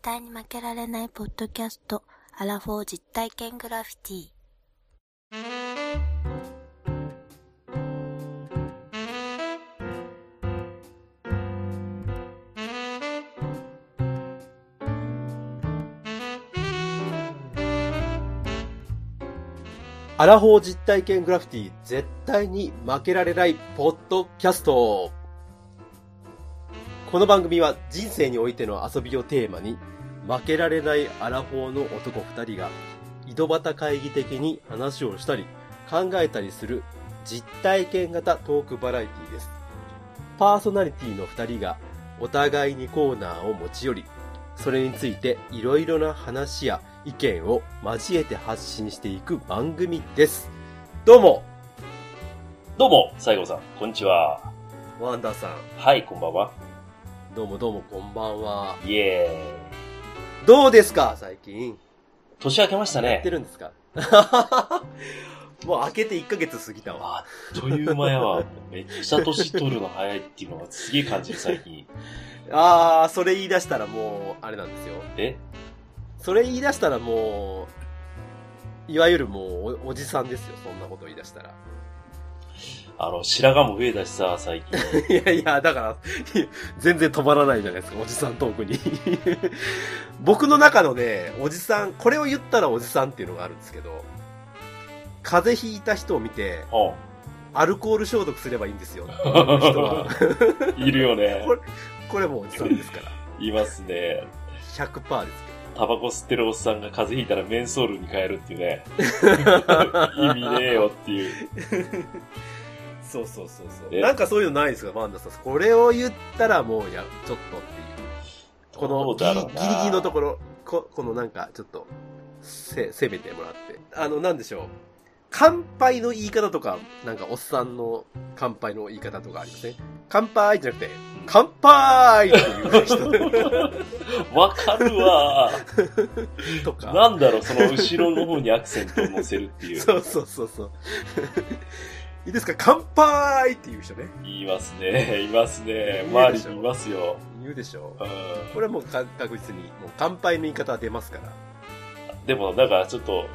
対に負けられないポッドキャスト、アラフォー実体験グラフィティ。アラフォー実体験グラフィティ絶対に負けられないポッドキャスト。この番組は人生においての遊びをテーマに負けられないアラフォーの男二人が井戸端会議的に話をしたり考えたりする実体験型トークバラエティです。パーソナリティの二人がお互いにコーナーを持ち寄り、それについていろいろな話や意見を交えて発信していく番組です。どうも、どうも、西郷さん、こんにちは。ワンダーさん。はい、こんばんは。どうもどうもこんばんは。イエどうですか？最近。ーイ。年明けましたやってね。るんですか？もう明けて1ヶ月過ぎたわ。あっという間やわ。めっちゃ年取るの早いっていうのがすげえ感じる、最近。あー、それ言い出したらもう、あれなんですよ。え？それ言い出したらもう、いわゆるもうお、おじさんですよ。そんなこと言い出したら。あの、白髪も増えたしさ、最近。いやいや、だから、全然止まらないじゃないですか、おじさんトークに。僕の中のね、おじさん、これを言ったらおじさんっていうのがあるんですけど、風邪ひいた人を見て、うアルコール消毒すればいいんですよ。人は。ん。いるよねこ。れ、これもうおじさんですから。いますね。100%ですタバコ吸ってるおっさんが風邪ひいたらメンソールに変えるっていうね。意味ねえよっていう。そうそうそうそう。えなんかそういうのないですか、マンダさん。これを言ったらもうや、ちょっとっていう。このギリだろうなギリギリのところ、ここのなんかちょっと、せ、攻めてもらって。あの、なんでしょう。乾杯の言い方とか、なんかおっさんの乾杯の言い方とかありますね。乾杯じゃなくて、乾杯っていう人 わかるわ。とか。なんだろう、その後ろの方にアクセントを乗せるっていう。そうそうそうそう。いいですか？乾杯っていう人ね。言いますね。いますね。周りにいますよ。言うでしょうんこれはもうか確実に、もう乾杯の言い方は出ますから。でも、だからちょっと、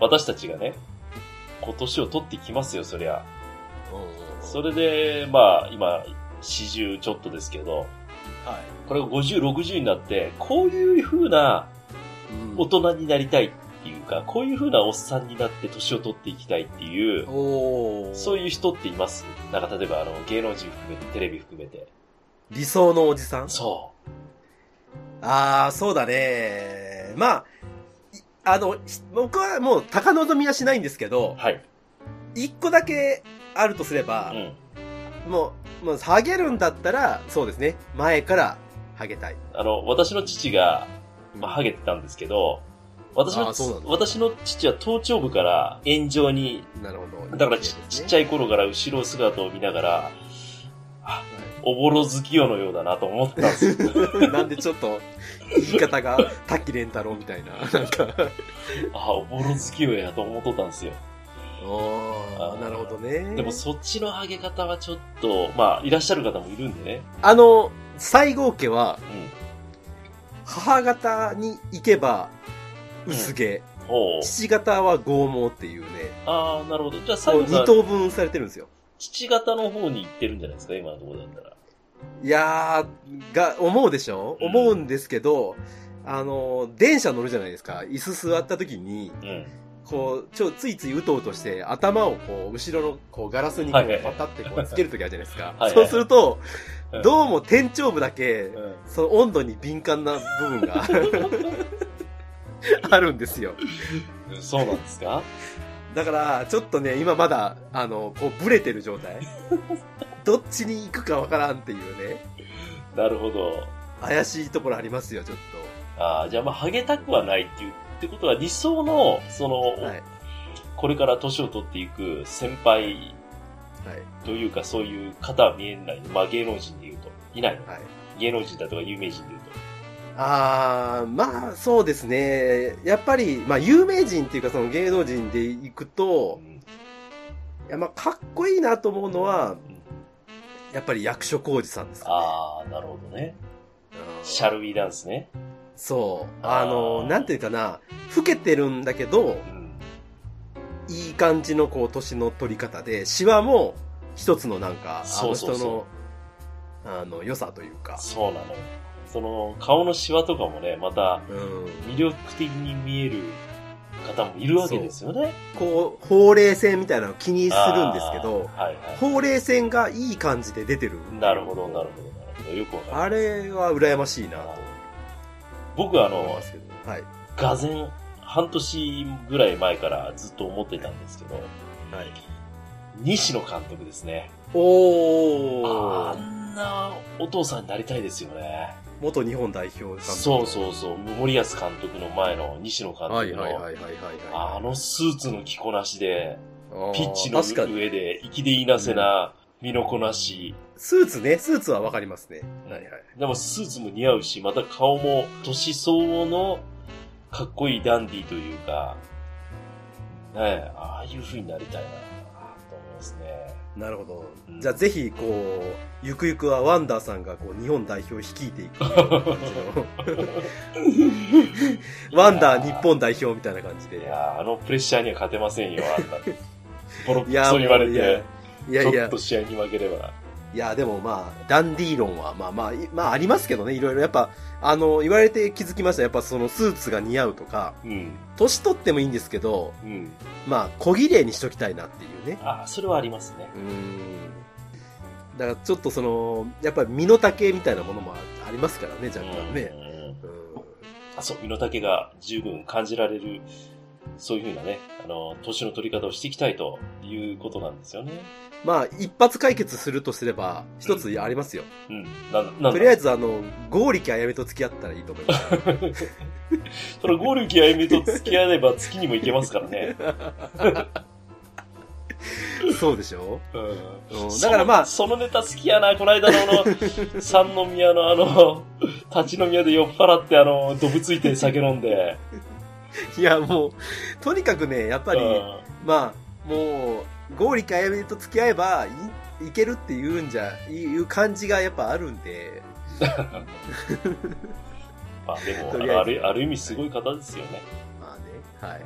私たちがね、今年を取ってきますよ、そりゃ。それで、まあ、今、40ちょっとですけど、はい。これが50、60になって、こういう風なうん大人になりたいっか、こういう風なおっさんになって年を取っていきたいっていう、そういう人っていますなんか例えば、あの、芸能人含めて、テレビ含めて。理想のおじさん？そああ、そうだね。まあ、いあの、ひ僕はもう高望みはしないんですけどう。、はい。一個だけあるとすればう、ん。もう、もう、ハゲるんだったら、そうですね。前から、ハゲたい。あの、私の父が、まあ、ハゲてたんですけど、私の私の父は頭頂部から円状に、なるほど。だからち,、ちっちゃいい頃から後ろ姿を見ながら、おぼろ月夜のようだなと思ってたんですよ。なんでちょっと、言い方が、滝蓮太郎みたいな、なんか。あ、おぼろ月夜やと思っとったんですよ。おー、なるほどね。でもそっちのハゲ方はちょっと、まあ、いらっしゃる方もいるんでね。あの、西郷家は、うん。母方に行けば、薄毛。父方は剛毛っていうね、ああ、なるほど。じゃあ最後さん、等分されてるんですよ。父方の方に行ってるんじゃないですか、今のところだったら。いやー、が、思うでしょ、うん思うんですけど、あの、電車乗るじゃないですか。椅子座った時に、うん。こう、ちょ、ついついうとうとして、頭をこう、後ろの、こう、ガラスにこう、はいはいパタってこう、つける時あるじゃないですか。はいはいそうすると、うんどうも天頂部だけ、うんその温度に敏感な部分が あるんですよ。そうなんですか？だから、ちょっとね、今まだ、あの、こう、ブレてる状態。どっちに行くかわからんっていうね、なるほど。怪しいところありますよ、ちょっああ、じゃあまあ、ハゲたくはないっていう、ってことは理想の、その、と。はい。これから年を取っていく先輩はい。というか、そういう方は見えない。まあ、芸能人で言うと。いないのはい。芸能人だとか有名人であー、まあ、そうですね。やっぱり、まあ、有名人っていうか、その芸能人で行くとう、んいや、まあ、かっこいいなと思うのは、うんやっぱり役所広司さんですかね。ああ、なるほどね。うんシャルウィーダンスね。そう。あの、なんていうかな、老けてるんだけどう、ん。いい感じのこう、年の取り方で、シワも一つのなんか、あの人の、あの、良さというか。そうなのよ。その、顔のシワとかもね、また、うん。魅力的に見える方もいるわけですよね。こう、ほうれい線みたいなのを気にするんですけど、はいはほうれい線がいい感じで出てる。い。なるほど、なるほど、なるほど。よくわかる。あれは羨ましいなと僕はあの。はい。がぜん、半年ぐらい前からずっと思ってたんですけど、はい。西野監督ですね。おー。あんなお父さんになりたいですよね。元日本代表監督。そうそうそう。森保監督の前の西野監はい督の、はいはいはいはいはい。あのスーツの着こなしで、ピッチの。上で、粋でいなせな身のこなし、スーツね、スーツはわかりますね。はいはい。でもスーツも似合うし、また顔も年相応のかっこいいダンディというか、ねえ、ああいう風になりたいなと思いますね。なるほどうん。じゃあぜひ、こう、ゆくゆくはワンダーさんがこう日本代表を率いていく感じの。ワンダー日本代表みたいな感じいで。やーあのプレッシャーには勝てませんよ、あんな。ボロクいやソ言われて、いやいやちょっと、試合に負ければ。いや、でもまあ、ダンディー論は、まあまあ、いまあありますけどね、いろいろ。やっぱ、あの、言われて気づきました。やっぱそのスーツが似合うとか、うん。年取ってもいいんですけど、うん。まあ、小綺麗にしときたいなっていうね。ああ、それはありますね。うん。だからちょっとその、やっぱり身の丈みたいなものもありますからね、若干ね。うんうんあ、そう、身の丈が十分感じられる、そういうふうなね、あの、年の取り方をしていきたいということなんですよね。まあ、一発解決するとすれば、一つありますよ。うん。な、なとりあえず、あの、剛力あやめと付き合ったらいいと思います。そのゴールキあゆみと付き合えれば月にも行けますからね。そうでしょ？うんうんだからまあそのそのネタ好きやな、この間のあの、三宮のあの、立ち飲み屋で酔っ払ってあの、どぶついて酒飲んで。いや、もう、とにかくね、やっぱり、うんまあ、もう、剛力あやめと付き合えばい、いけるっていうんじゃ、いう感じがやっぱあるんで、まあでも、ある、ある意味すごい方ですよね。まあね、はい。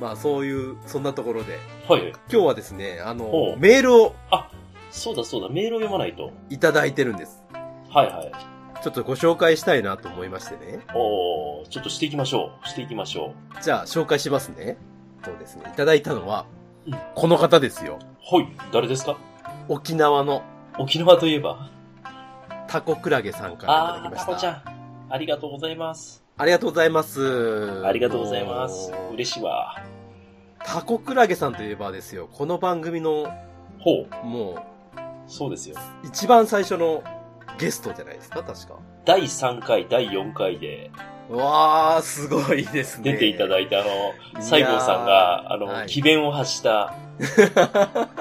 まあ、そういう、そんなところで、はい。今日はですね、あほの、うメールをそうだそうだ、メールを読まないと。いただいてるんです。はいはい。ちょっとご紹介したいなと思いましてね。おーちょっとしていきましょう。していきましょじゃあ、紹介しますね。そうですね。いただいたのはうん、この方ですよ。う。はい。誰ですか？沖縄の沖縄といえば？タコクラゲさんからいただきました。タコちゃん。ありがとうございます。ありがとうございます。ありがとうございます嬉しいわ。タコクラゲさんといえばですよ、この番組の、ほう。もそうですよ。う、一番最初のゲストじゃないですか、確か。第3回、第4回でうわー、すごいですね。出ていただいいて、あの、西郷さんが、あの、はい奇弁を発した、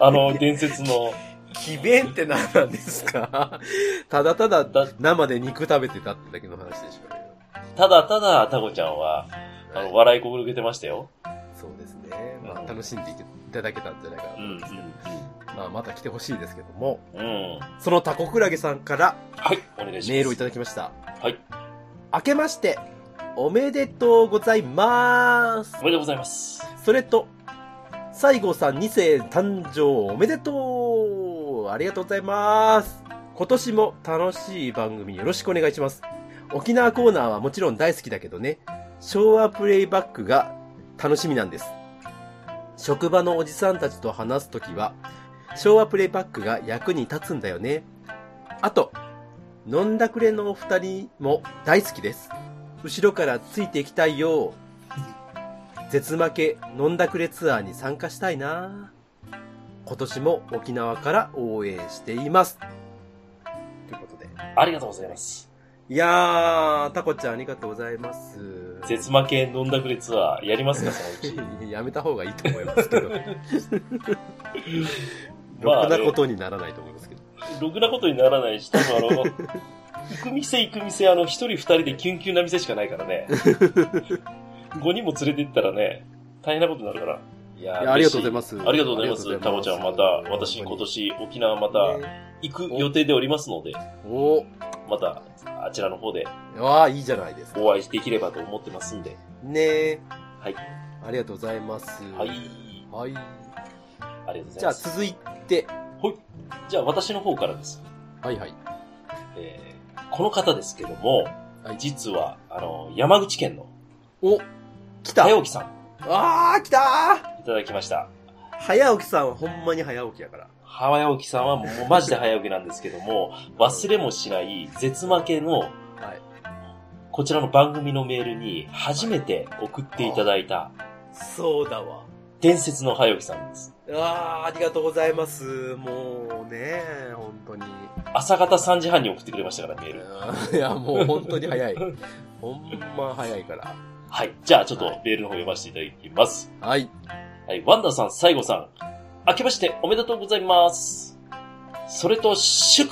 あの、伝説の、奇弁って何なんですか？ただただだ生で肉食べてたってだけの話でしょうよ。ただただ、タコちゃんは、あの、はい笑い心げてましたよ。そうですね。まあ、うん楽しんでいただけたんじゃないかなとうん、うん思いますけど。まあ、また来てほしいですけども、うん。うん。そのタコクラゲさんからはい、お願いします。メールをいただきました。はい。明けまして、おめでとうございますお。めでとうございます。それと、西郷さん2世誕生おめでとうありがとうございます。今年も楽しい番組よろしくお願いします。沖縄コーナーはもちろん大好きだけどね、昭和プレイバックが楽しみなんです。職場のおじさんたちと話すときは、昭和プレイバックが役に立つんだよね。あと、飲んだくれのお二人も大好きです。後ろからついていきたいよ。絶負け飲んだくれツアーに参加したいな今年も沖縄から応援しています。ということで。ありがとうございます。いやー、タコちゃんありがとうございます。絶負け飲んだくれツアーやりますか、そのうち。やめた方がいいと思いますけど。まろあくなことにならないと思いますけど。ろくなことにならないし、多分あの、行く店行く店、あの、一人二人でキュンキュンな店しかないからね。5人も連れて行ったらね、大変なことになるから。いやありがとうございますありがとうございます。ありがタコちゃん、ますまた、私今年沖縄またね行く予定でおりますので、おまた、あちらの方でああ、いいじゃないですか。お会いできればと思ってますんで。ねえ。はい。ありがとうございます。はい。はい。ありがとうございじゃあます。続いて。じゃあ私の方からです。はいはい。えーこの方ですけども、はい実は、あの、山口県のお、来た早起きさん、ああ、来たいただきました。早起きさんはほんまに早起きやから。早起きさんはもうマジで早起きなんですけども、忘れもしない絶負けのはい。こちらの番組のメールに初めて送っていただいたそうだわ。伝説の早起きさんです。ああ、ありがとうございます。もうね、本当に。朝方3時半に送ってくれましたから、メール。いや、もう本当に早い。ほんま早いから。はい。じゃあちょっとメールの方読ませていただきます。はい。はい。ワンダさん、西郷さん。明けましておめでとうございます。それと、祝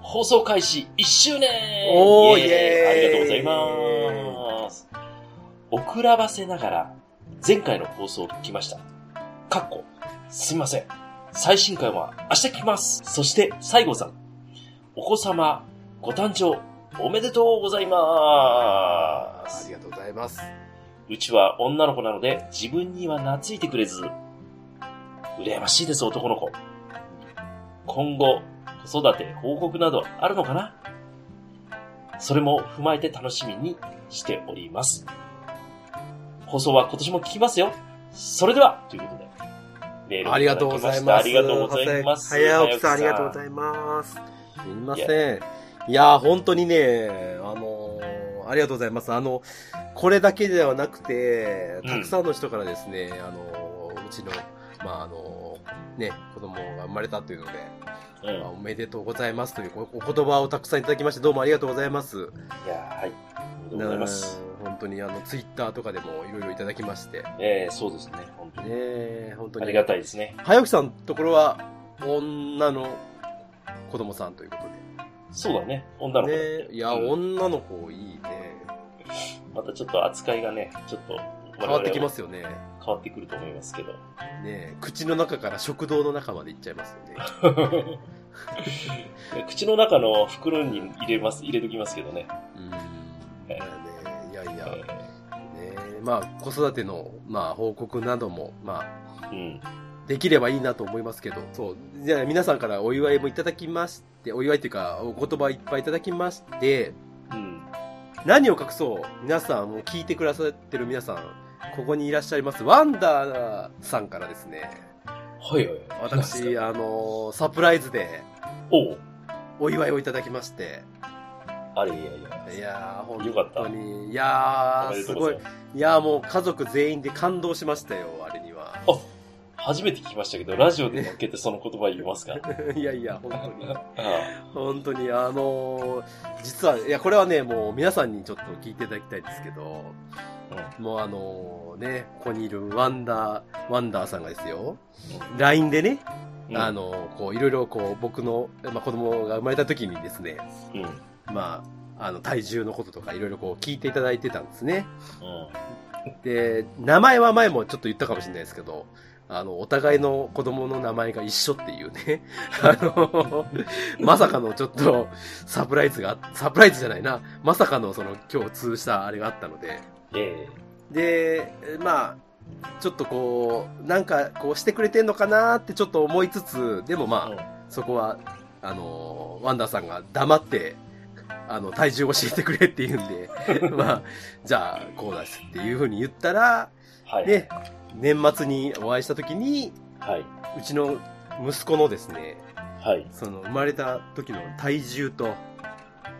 放送開始1周年おーイエーイありがとうございます。遅らばせながら、前回の放送を聞きました。かっこ、すいません。最新回は明日聞きます。そして、西郷さん。お子様、ご誕生、おめでとうございまあす。りがとうございます。うちは女の子なので自分には懐いてくれず、羨ましいです男の子。今後、子育て報告などあるのかな？それも踏まえて楽しみにしております。放送は今年も聞きますよ。それでは、ということで。メールをありがとうございます。ただきましたありがとうございます。早起きさん、ありがとうございます。すみません。いやー、本当にね、あのーありがとうございます。あの、これだけではなくて、たくさんの人からですね、あのーうちの、まあ、あのーね、子供が生まれたというので、うん。まあおめでとうございますというおお言葉をたくさんいただきまして、どうもありがとうございます。いやーはい。ありがとうございます。うん本当にあの、ツイッターとかでもいろいろいただきまして、ねえー、そうですね。本当に。え本当に。ありがたいですね。早起きさんのところは、女の子供さんということそうだね。女の子。ねいや、うん女の子いいね。またちょっと扱いがね、ちょっと変わってきますよね。変わってくると思いますけど。ね口の中から食堂の中まで行っちゃいますよ ね。口の中の袋に入れます、入れときますけどね。うん。えいやねいやいや、ねえまあ、子育ての、まあ、報告なども、まあ、ーうん。できればいいなと思いますけど、そう。じゃあ皆さんからお祝いもいただきまして、お祝いっていうか、お言葉いっぱいいただきまして、うん。何を隠そう皆さん、もう聞いてくださってる皆さん、ここにいらっしゃいます、ワンダーさんからですね、はいはい。私、あの、サプライズでおう。お祝いをいただきまして、あれいやいや。いやー、よかった。本当に、いやー、すごい。いやーもう家族全員で感動しましたよ、あれには。初めて聞きましたけど、ラジオで向けてその言葉言いますか？いやいや、本当に。あ。本当に、あのー実は、いや、これはね、もう皆さんにちょっと聞いていただきたいんですけど、もうあのね、ここにいるワンダー、ワンダーさんがですよ、LINE でね、うんあ、のこう、いろいろこう、僕の、まあ、子供が生まれた時にですね、うん。うん。まあ、あの、体重のこととかいろいろこう聞いていただいてたんですね。で、名前は前もちょっと言ったかもしれないですけど、あの、お互いの子供の名前が一緒っていうね。あの、まさかのちょっとサプライズが、サプライズじゃないな。まさかのその共通したあれがあったので。えで、まあ、ちょっとこう、なんかこうしてくれてんのかなってちょっと思いつつ、でもえまあ、そこは、あの、ワンダーさんが黙って、あの、体重を教えてくれって言うんで、まあ、じゃあ、こうだしっていうふうに言ったら、はい。で、年末にお会いした時に、はい。うちの息子のですね、はい。その生まれた時の体重と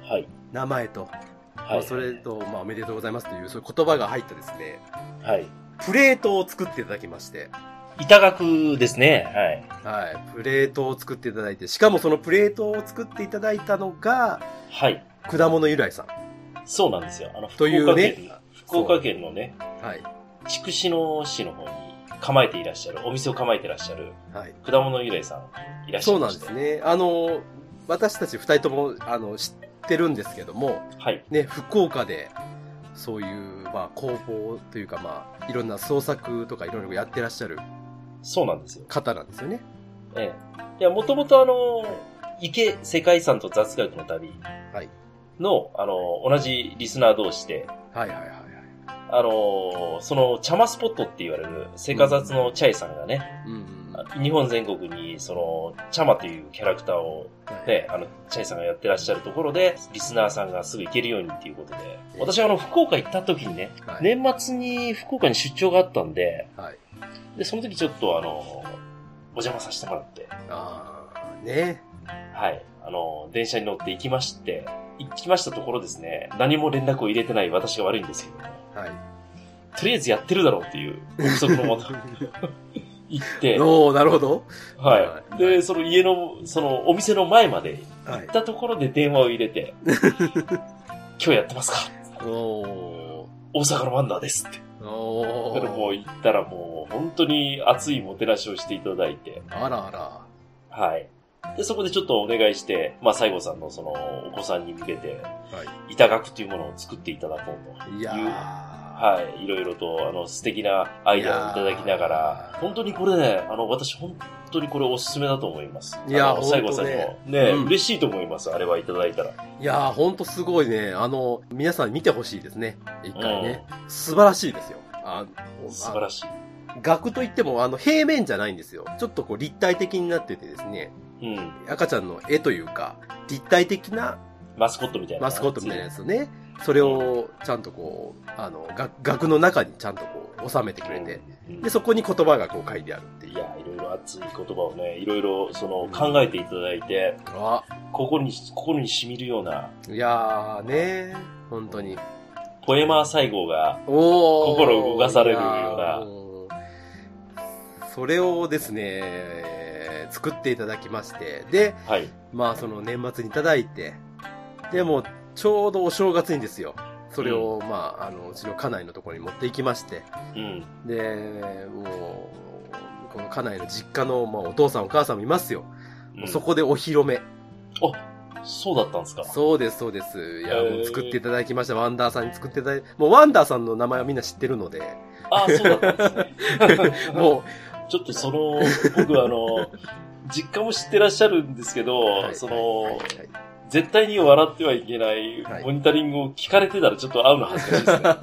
はい。名前と、はい。まあ、それと、まあ、おめでとうございますという、そういう言葉が入ったですね、はい。プレートを作っていただきまして、板額ですね。はい。はい、プレートを作っていただいて、しかもそのプレートを作っていただいたのが、はい。果物由来さん。そうなんですよ。あの、福岡県、福岡県のね、はい。筑紫野市の方に構えていらっしゃる、お店を構えていらっしゃる、はい。果物由来さんいらっしゃそなんいうまして。ですね。あの、私たち二人とも、あの、知ってるんですけども、はい。ね、福岡で、そういう、まあ、工房というか、まあ、いろんな創作とかいろいろやってらっしゃるそうなんですよ。方なんですよね。ええ。いや、もともとあの、池世界遺産と雑学の旅はい。の、あの、同じリスナー同士で、はいはいはいはい。あの、その、茶間スポットって言われる、セカザツのチャイさんがね、うんうん。日本全国に、その、チャマというキャラクターをはい。ね、あの、チャイさんがやってらっしゃるところで、リスナーさんがすぐ行けるようにっていうことで、私はあの、福岡行った時にね、はい。年末に福岡に出張があったんで、はい。で、その時ちょっとあの、お邪魔させてもらって、ああ、ね。はい、あの、電車に乗って行きまして、行きましたところですね、何も連絡を入れてない私が悪いんですけども、はい。とりあえずやってるだろうっていう憶測のもと、行って、おおなるほど。ははいい。で、その家の、そのお店の前まではい行っ。たところで電話を入れて、今日やってますかおお大阪のワンダーですって。ーおだからもうー行ったらもう本当に熱いもてなしをしていただいて、あらあら。はい。で、そこでちょっとお願いして、まあ、西郷さんのそのお子さんに向けて、は板学というものを作っていただこうという。い。いやーはい。いろいろと、あの、素敵なアイデアをいただきながら、ー本当にこれね、あの、私本当にこれおすすめだと思います。いや西郷さんに本当ねも。ね、うん嬉しいと思います。あれはいただいたら。いやー、ほんとすごいね。あの、皆さん見てほしいですね。一回ね。素晴らしいですよ。あ素晴らしい。額といっても、あの、平面じゃないんですよ。ちょっとこう立体的になっててですね。うん。赤ちゃんの絵というか、立体的なマスコットみたいな。マスコットみたいなやつをね、それをちゃんとこう、あの、が額の中にちゃんとこう、収めてくれて、うんで、そこに言葉がこう書いてあるっていう。いや、いろいろ熱い言葉をね、いろいろその考えていただいて、あ、心に、心に染みるような、いやーね本当に。ポエマー西郷が、心動かされるようなそれをですね、作っていただきまして、で、はい。まあその年末にいただいて、でもちょうどお正月にですよ。それを、まあ、あの、うちの家内のところに持って行きまして、うん。で、もう、この家内の実家の、まあ、お父さんお母さんもいますよ。うんそこでお披露目。そうだったんですかそうです、そうです。いや、もう作っていただきました。ワンダーさんに作っていただいて、もうワンダーさんの名前はみんな知ってるので、ああ、そうだったんですね。もちょっとその、僕あの、実家も知ってらっしゃるんですけど、う、はいそはいはいのはい、絶対に笑ってはいけないはいモニタリングを聞かれてたらちょっと会うの恥ずかしいですね。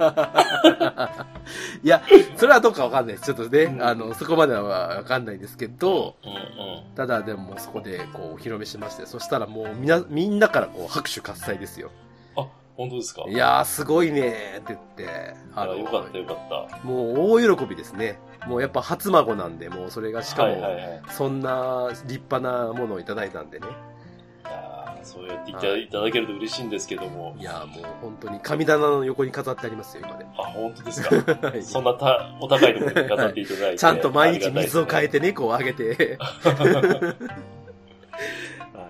いや、それはどうかわかんないです。ちょっとね、うんあの、そこまではわかんないですけど、うんうん。ただでもそこでこうお披露目しまして、そしたらもうみな、みんなからこう拍手喝采ですよ。本当ですか？いやーすごいねーって言って、あよかったよかった。もう大喜びですね。もうやっぱ初孫なんで、もうそれがしかも、はいはいはい。そんな立派なものをいただいたんでね。いやーそうやっていたいただけると嬉しいんですけども。いやーもう本当に神棚の横に飾ってありますよ、今で。あ、本当ですか？はいそんなたお高いところに飾っていただいて。ちゃんと毎日水を変えて。てね、こうあげて。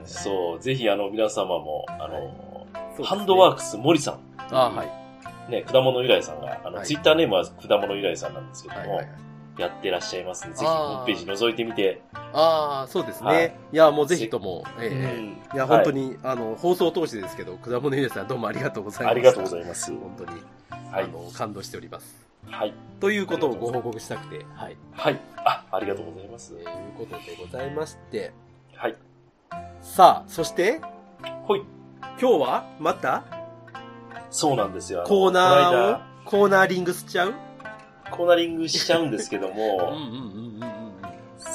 そう、ぜひあの皆様も、あの、ハンドワークス森さん。あーはい。ね、果物由来さんが、あの、はいツイッターネームは果物由来さんなんですけども、はいはいはい。やってらっしゃいますので、ぜひホームページ覗いてみて、ああ、そうですね。はいい、や、もうぜひとも、ええうんいや、本当に、あの、放送を通してですけど、果物皆さんどうもありがとうございます。ありがとうございます。本当に、はいあの、感動しております。はい。ということをご報告したくて、はい。はい。あ、ありがとうございますと。いうことでございまして、はい。さあ、そして、ほい。今日は、また、そうなんですよ。コーナーを、コーナーリングしちゃう？間コーナリングしちゃうんですけど うんも、うんうんうんうん。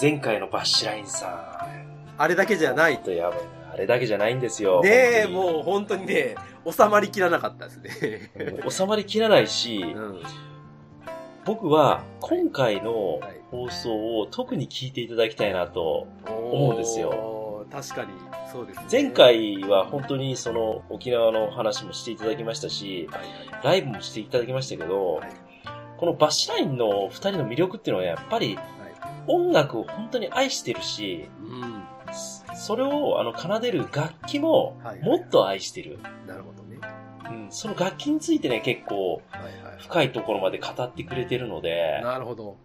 前回のバッシュラインさあれだけじゃないん、。とやばいな。あれだけじゃないんですよ。ねえ、もう本当にね、収まりきらなかったですね。う ん収まりきらないし、うん。僕は今回のはい放送を特に聞いていただきたいなと。思うんですよ。確かに、そうですね。前、回は本当にその沖縄の話もしていただきましたし、はいライブもしていただきましたけど、はいこのバッシュラインの二人の魅力っていうのはやっぱりはい。音楽を本当に愛してるし、うん。それをあの奏でる楽器もはいもっと愛してる。なるほどね。うん、その楽器についてね、結構。深いところまで語ってくれてるので、なるほど。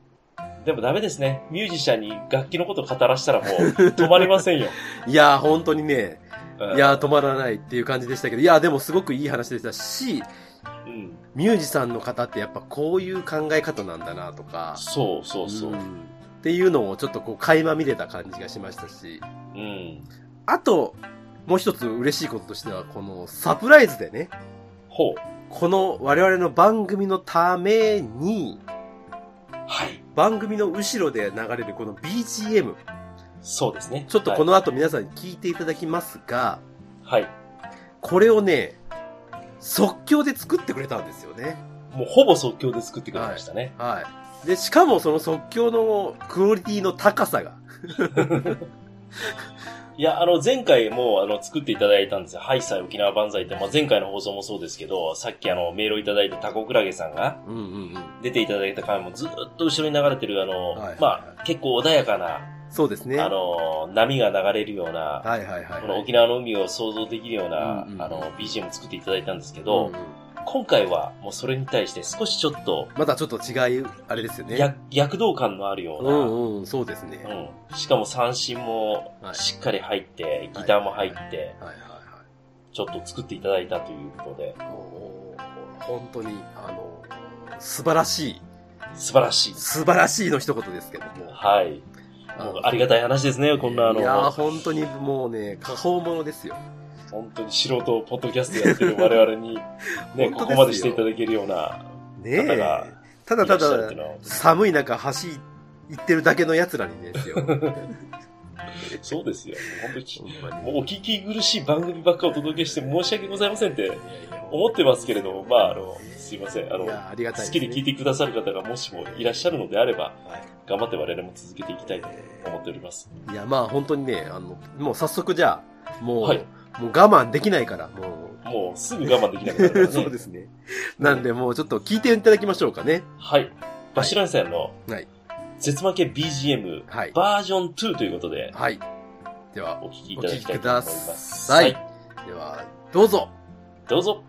でもダメですね。ミュージシャンに楽器のことを語らせたらもう止まりませんよ。いやー、本当にね、うんいやー、止まらないっていう感じでしたけど、いやー、でもすごくいい話でしたし、うん、ミュージシャンの方ってやっぱこういう考え方なんだなとか、そうそうそう。んっていうのをちょっとこう垣間見れた感じがしましたし、うん。あと、もう一つ嬉しいこととしては、このサプライズでね、ほう。この我々の番組のために、はい。番組の後ろで流れるこの BGM、そうですね。ちょっとこの後皆さんに聞いていただきますが、はい。はい。これをね、即興で作ってくれたんですよね。もうほぼ即興で作ってくれましたね。はい。で、しかもその即興のクオリティの高さが、いや、あの、前回も、あの、作っていただいたんですよ。ハイサイ沖縄万歳って、まあ、前回の放送もそうですけど、さっきあの、メールをいただいたタコクラゲさんが。出ていただいた回もずっと後ろに流れてる、あの、はいまあ、結構穏やかな、そうですね。あの、波が流れるような、はいはいはい。この沖縄の海を想像できるような、うんうんあの、BGM を作っていただいたんですけうんど、うん今回はもうそれに対して少しちょっと、またちょっと違い、あれですよね。や躍動感のあるよううな、んうん、そうですね。うんしかも三振もはいしっかり入って、ギターも入って、はいはいはい。ちょっと作っていただいたということで、本当に、あの、素晴らしい、素晴らしい。素晴らしいの一言ですけども。はい。もうありがたい話ですね、こんなあいや本当にもうね、過宝物ですよ。本当に素人ポッドキャストやってる我々に、ね、ここまでしていただけるようなね方がえ。ただただ寒い中走行ってるだけの奴らにですよ。そうですよ。本当に、もうお聞き苦しい番組ばっかお届けして申し訳ございませんって思ってますけれども、まあ、あの、すいません。あのありがたい好きで聞いてくださる方がもしもいらっしゃるのであれば、頑張って我々も続けていきたいと思っております。いや、まあ本当にね、あの、もう早速じゃあ、もう、はいもう我慢できないから、ももうすぐ我慢できなくなるかう。らね。そうですね。なんでもうちょっと聞いていただきましょうかね。はい。バシランさんのはい。絶負け BGM はい。バージョン2ということではい。では、お聞きいただきたいと思います。さい。では、どうぞ。どうぞ。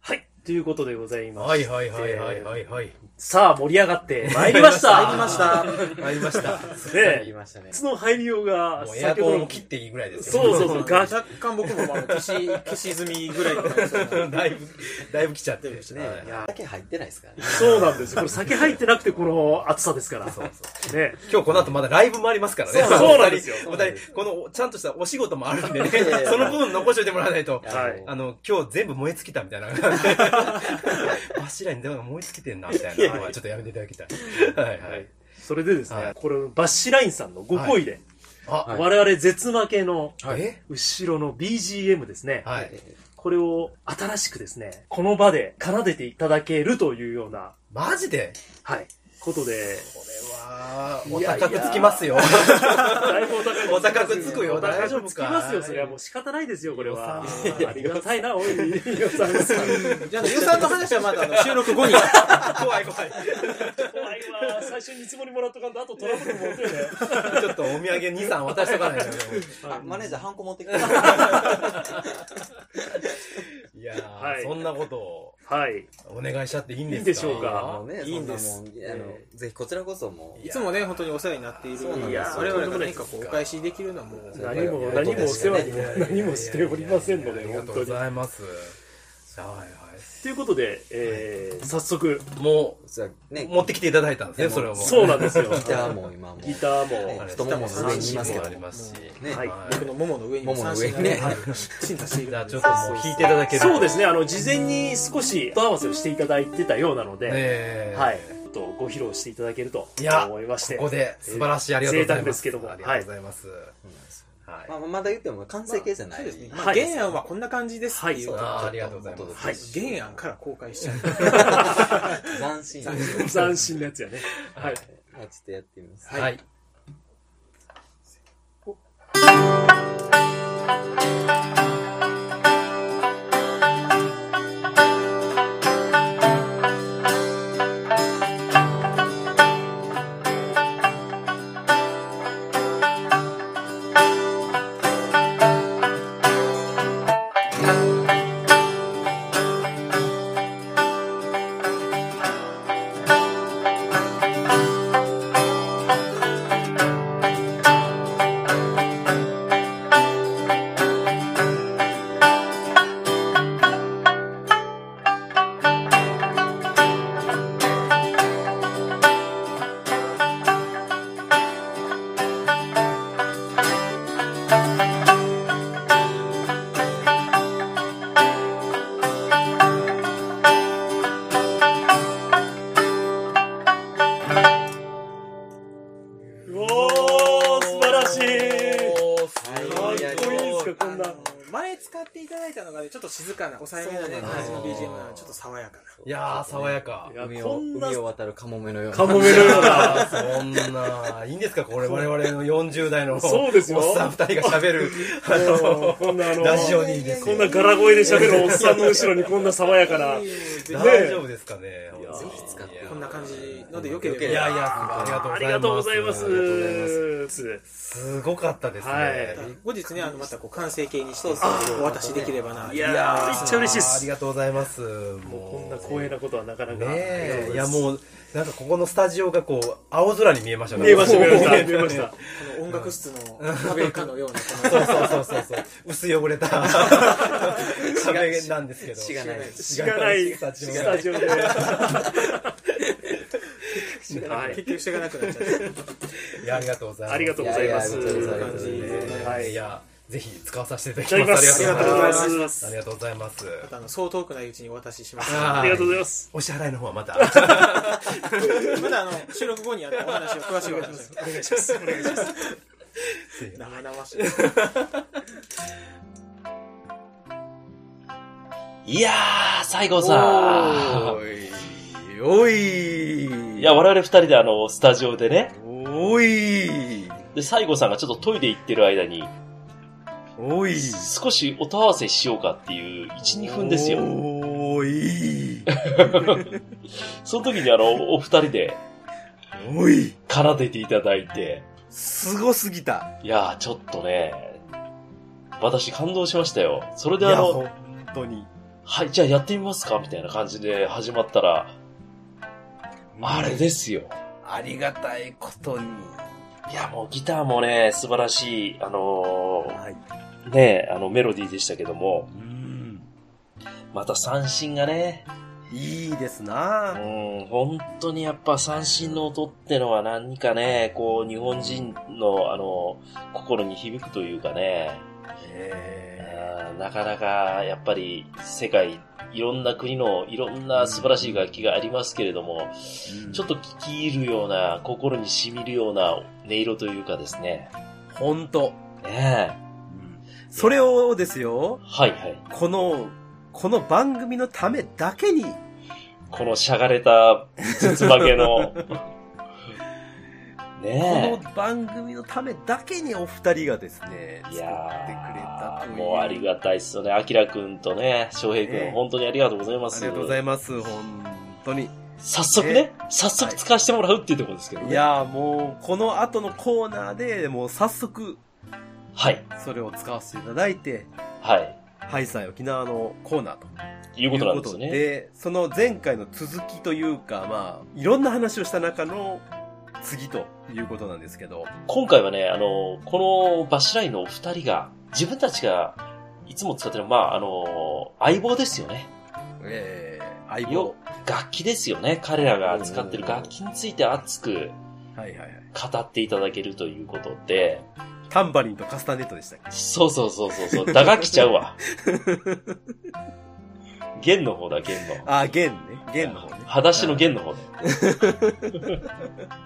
はい。ということでございまして。はいはいはいはいはいはい。さあ、盛り上がって参りました。参りました。参りました。ね言いましたね。その入りようが、もうエアコンを切っていいぐらいですよ。そうそうそう、ガ 若干僕も消し、消し済みぐらいのだいぶ、だいぶ来ちゃってるしね。ねはい。だけ入ってないですからね。そうなんですよ。これ酒入ってなくてこの暑さですから。そうそう。ね。今日この後まだライブもありますからね。そうなんですよお二人、この、ちゃんとしたお仕事もあるんでねその部分残しといてもらわないと。はいあの、今日全部燃え尽きたみたいな。柱にでも燃え尽きてんな、みたいなのはちょっとやめていただきたい。はいはい。それでですね、はい。これ、バッシュラインさんのご好意で、あ、我々絶負けのえ後ろの BGM ですね。はい。これを新しくですね、この場で奏でていただけるというような、マジで？はい、ことで、こお高くつきますよ。だいぶお高くつくよ大丈夫つきますよ。それはもう仕方ないですよ、これは。ありがたいな、おい、予算です。じゃあ、予算の話はまだあの収録後に。怖い怖い。怖いわ。最初に見積もりもらっとかんと、あとトラブルも起きるね。ちょっとお土産2、3渡しとかないと。あマネージャーハンコ持ってきて。いやー、はいそんなことをはい。お願いしちゃっていいんですか？いいんでしょうか？いいんですぜひこちらこそもう。いつもね、本当にお世話になっている我々が何かこうお返しできるのはもう、何も、何もお世話にも何もしておりませんので、ありがとうご本当に。ざいます。はいはい。ということで、えー、早速、もじゃあう、ね、持ってきていただいたんですね、それはもう。そうなんですよ。ギターも今もう。ギターも、ね太ももの上にいますけどありますし。ねはい僕のももの上にももの三上にね振がね、はい進化しているちょっともう弾いていただけるそうですね、あの、事前に少し音合わせをしていただいてたようなので、ねはい。とご披露していただけるといや思いまして。ここで素晴らしい、ありがとうございます。贅沢ですけどもありがとうございます。はい。まあ、まだ言っても完成形じゃない。そうですね。まあ、はい原案はこんな感じですっていうのをあーありがとうございますはい原案から公開しちゃう。斬新。斬新なやつやね。はい。まあ、ちょっとやってみます。はい。「静いやー、爽やか海を、こんな海を渡るカモメのような。カモメのような。そんな、いいんですかこれ我々の40代のそうですよおっさん二人が喋る、あの、こんなあの、ラジオにですよこんな柄声で喋るおっさんの後ろにこんな爽やかな。大丈夫ですかねぜひ使ってこんな感じのでよければ。いやいや、ありがとうございます。ありがとうございますすごかったですね。はい後日ね、あの、またこう、完成形にして、お渡しできればな。いやー、めっちゃ嬉しいっす。ありがとうございます。もこんな光栄なことはなかなか。ねえ、いやもう、なんかここのスタジオがこう、青空に見えましたね。見えました、見えました。ね 見えました。この音楽室の壁かのような、こそうそうそうそうそう。薄汚れた 壁なんですけど。血がないしがないスタジオで。い結局なくなっちゃ。いや、ありがとうございます。ありがとうございます。いはい。いや、ぜひ使わさせていいただきます。ありがとうございます。ます。ありがとうございます。またあの、そう遠くないうちにお渡しします。あありがとうございます。お支払いの方はまた。まだあの、収録後にあの、お話を詳しくお願いします。お願いします。お願いします。生々しい。いやー、西郷さおい、おい。ん。いや、我々二人であの、スタジオでね、おい、で、西郷さんがちょっとトイレ行ってる間に、おい。少し音合わせしようかっていう1、2分ですよ。おい、その時にあの、お二人でおい。奏でていただいて、すごすぎた。いやー、ちょっとね、私感動しましたよ。それであの、本当に。はい、じゃあやってみますか？みたいな感じで始まったら、あれですよ。ありがたいことに。いや、もうギターもね、素晴らしい、あのはい。ー、ね、あのメロディーでしたけども、うん。また三振がね、いいですうな。ん、本当にやっぱ三振の音ってのは何かね、こう、日本人の、あの、心に響くというかね、なかなか、やっぱり、世界、いろんな国のいろんな素晴らしい楽器がありますけれども、ーちょっと聞き入るような、心に染みるような音色というかですね。ほんと。ねえ。それをですよ、はいはい。この、この番組のためだけに、このしゃがれた、つつまげの、こねの番組のためだけにお二人がですね、作ってくれたという。もうありがたいっすよね。あきらくんとね、翔平くん、ねえ本当にありがとうございます。ありがとうございます、本当に。早速ね、早速使わせてもらうっていうところですけどね。いやーもう、この後のコーナーで、もう早速、はい。それを使わせていただいて、はい。ハイサイ沖縄のコーナーということなんですよね。で、その前回の続きというか、まあ、いろんな話をした中の次ということなんですけど、今回はね、あの、このバッシュラインのお二人が、自分たちがいつも使ってる、まあ、あの、相棒ですよね。えー、相棒よ。楽器ですよね。彼らが使ってる楽器について熱くはいはいはい。語っていただけるということで、タンバリンとカスタネットでしたっけ？そうそうそうそうそう、打楽器ちゃうわ。弦の方だ、弦の。あ、弦ね。弦の方ね。裸足の弦の方ね。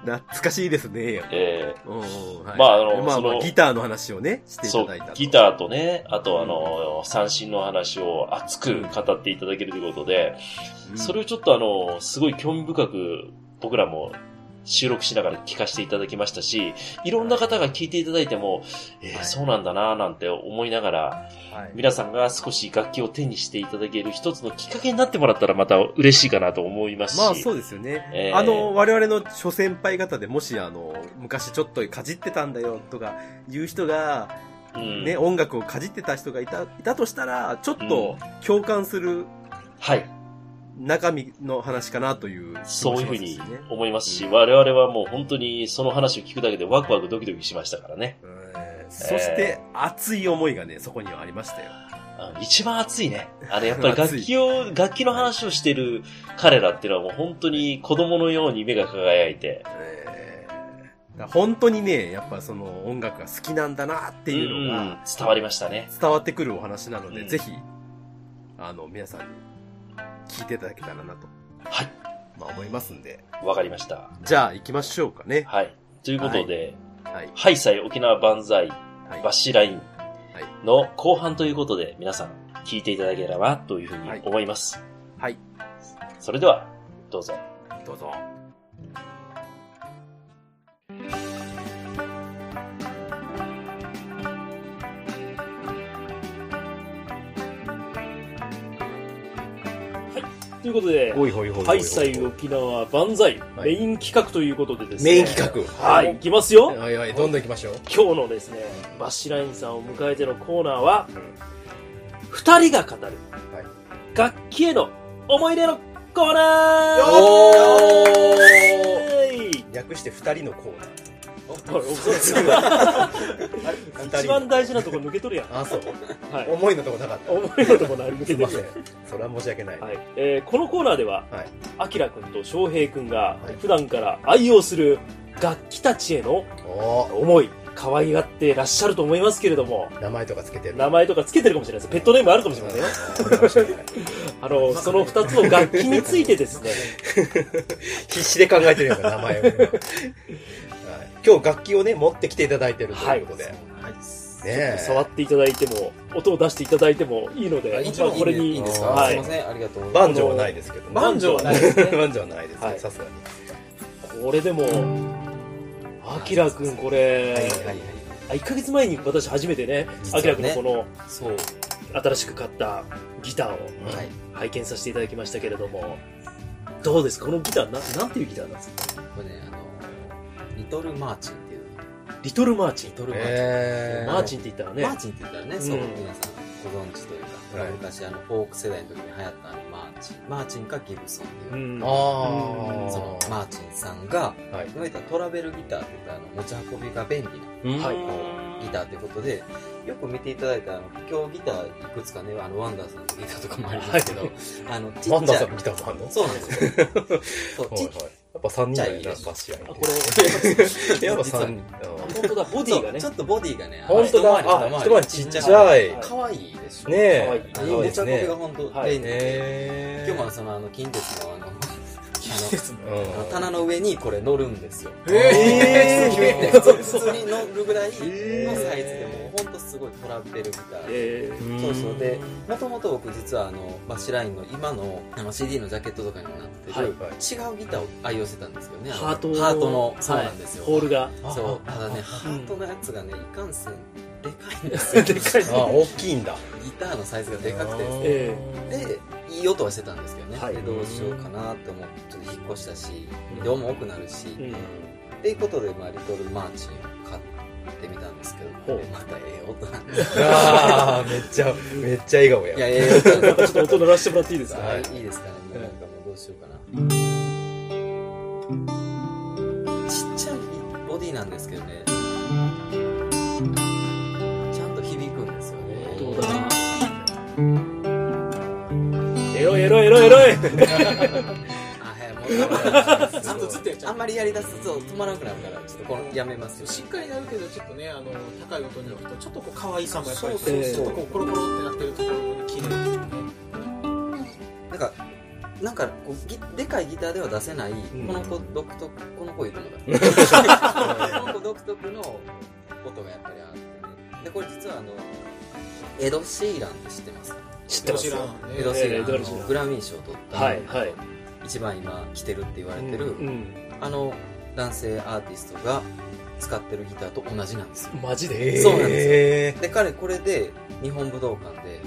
懐かしいですね。えうんうんはいまああのまあまあそのギターの話をね、してーそういただいたと。、ギターとね、あとあの、三振の話を熱く語っていただけるということで、うんそれをちょっとあの、すごい興味深く僕らも収録しながら聞かせていただきましたし、いろんな方が聞いていただいても、えーはいそうなんだなぁなんて思いながら、はい皆さんが少し楽器を手にしていただける一つのきっかけになってもらったらまた嬉しいかなと思いますし。まあそうですよね。えーあの、我々の諸先輩方でもしあの、昔ちょっとかじってたんだよとかいう人が、うんね、音楽をかじってた人がいた、いたとしたら、ちょっと共感するはい。中身の話かなという気もしそういうふうに。思いますし、我々はもう本当にその話を聞くだけでワクワクドキドキしましたからね。えーそして、熱い思いがね、そこにはありましたよ。あ一番熱いね。あれやっぱり楽器を、楽器の話をしてる彼らっていうのはもう本当に子供のように目が輝いて、えー本当にね、やっぱその音楽が好きなんだなっていうのうんが伝わりましたね。伝わってくるお話なので、うんぜひ、あの、皆さんに聞いていただけたらなと、はい。まあ思いますんで。わかりました。じゃあ行きましょうかね。はい。ということで、はい。ハイサイ沖縄万歳、はい。バッシュライン、の後半ということで、皆さん聞いていただければというふうに思います。はい。それでは、どうぞ。どうぞ。ということで、ほいほいほいハイサイ沖縄万歳、はいメイン企画ということでですね。メイン企画。はい、いきますよ。はいはい、どんどん行きましょう。今日のですね、バッシュラインさんを迎えてのコーナーは、二人が語る、はい楽器への思い出のコーナーおー略して二人のコーナー。一番大事なところ抜けとるやん。あ、そう？はい。思いのとこなかった。思いのところ抜けてるん。それは申し訳ない。はい。えーこのコーナーでは、はいアキラくんと翔平くんがはい普段から愛用する楽器たちへのお思い、可愛がってらっしゃると思いますけれども、ー名前とかつけてる。名前とかつけてるかもしれないです。ペットネームあるかもしれませんよ。あの、その二つの楽器についてですね、必死で考えてるよ、名前を。はい今日楽器をね、持ってきていただいてるということで。ねえ。触っていただいても、音を出していただいてもいいので、あ一応まあこれに、いいんですかはいま。せん、ありがとう。バンジョーはないですけどね。バンジョーはないですねバンジョーはないですね、はいさすがに。これでも、アキラくんこれ、はいはいはい。あ1ヶ月前に私初めてね、アキラくんのこのそう。新しく買ったギターをはい。拝見させていただきましたけれども、どうですか？このギターな、なんていうギターなんですか？トルマーチンっていう。リトルマーチン。リトルマーチン。えマーチンって言ったらね、マーチンって言ったらね、そう、うん皆さんご存知というか、はい昔あの、フォーク世代の時に流行ったあの、マーチン。マーチンかギブソンっていう。うん。あーその、マーチンさんが、はい。いわゆるトラベルギターって言ったら、あの、持ち運びが便利な、はいこう、ギターということで、よく見ていただいた、あの、今日ギターいくつかね、あの、ワンダーさんのギターとかもありますけど、はいあの、ちっちゃい。ワンダーさんのギターもあんの？そうなんですよ。そう、はいはい。やっぱ3人だよな、バシアあ、これ、やっぱ実は3人。本当だ、ボディがねちょ。っとボディがね、本当だ。あ、一回りちっちゃい。ね可愛いでしょ。え。あの、いいですねが。本当はい便利で、え今日もその、あの、近鉄のあの、棚の上にこれ乗るんですよ。え で普通普通に乗るぐらいのサイズでもうほんとすごいトラベルギターで。えーそうそうで、もともと僕実はあの、バッシュラインの今のあの CD のジャケットとかにもなってる、はい違うギターを愛用してたんですけどね。ハートハートの、そうなんですよ。ホールが。そう、ただね、あハートのやつがね、いかんせん、でかいんですよ。でかいあ、大きいんだ。ギターのサイズがでかくてですね。えで、いい音はしてたんですけどね。はいで、どうしようかなって思って、ちょっと引っ越したし、量も多くなるし、うんっていうことで、まあ、リトルマーチンってみたんですけど、ほう。またええ音なんですあーめっちゃ、めっちゃ笑顔や。いや、ええ音なんですちょっと音鳴らしてもらっていいですか？あいいですかね、もうなんかもうどうしようかな。ちっちゃいボディなんですけどね、ちゃんと響くんですよね。どうだエロいエロいエロいエロい あ、はい、もう、ちゃんとずっとやっちゃうあんまりやりだすと止まらなくなるから、ちょっとこのやめますよ。しっかりなるけどちょっとねあの高い音になるとちょっとこう可愛さもやっぱりちょっとこうコロコロってなってるところに綺麗っていうねなんか、なんかこうギ、でかいギターでは出せない、んこの子独特、この子言うと思った。この子独特の音がやっぱりあってね。で、これ実はあの、エド・シーランって知ってますか知ってますよ。エド・シーラン、エドシーグラミー賞を取った、はい、はい。一番今来てるって言われてる、うん。あの男性アーティストが使ってるギターと同じなんですよ。マジで？そうなんですよえで、彼これで日本武道館で、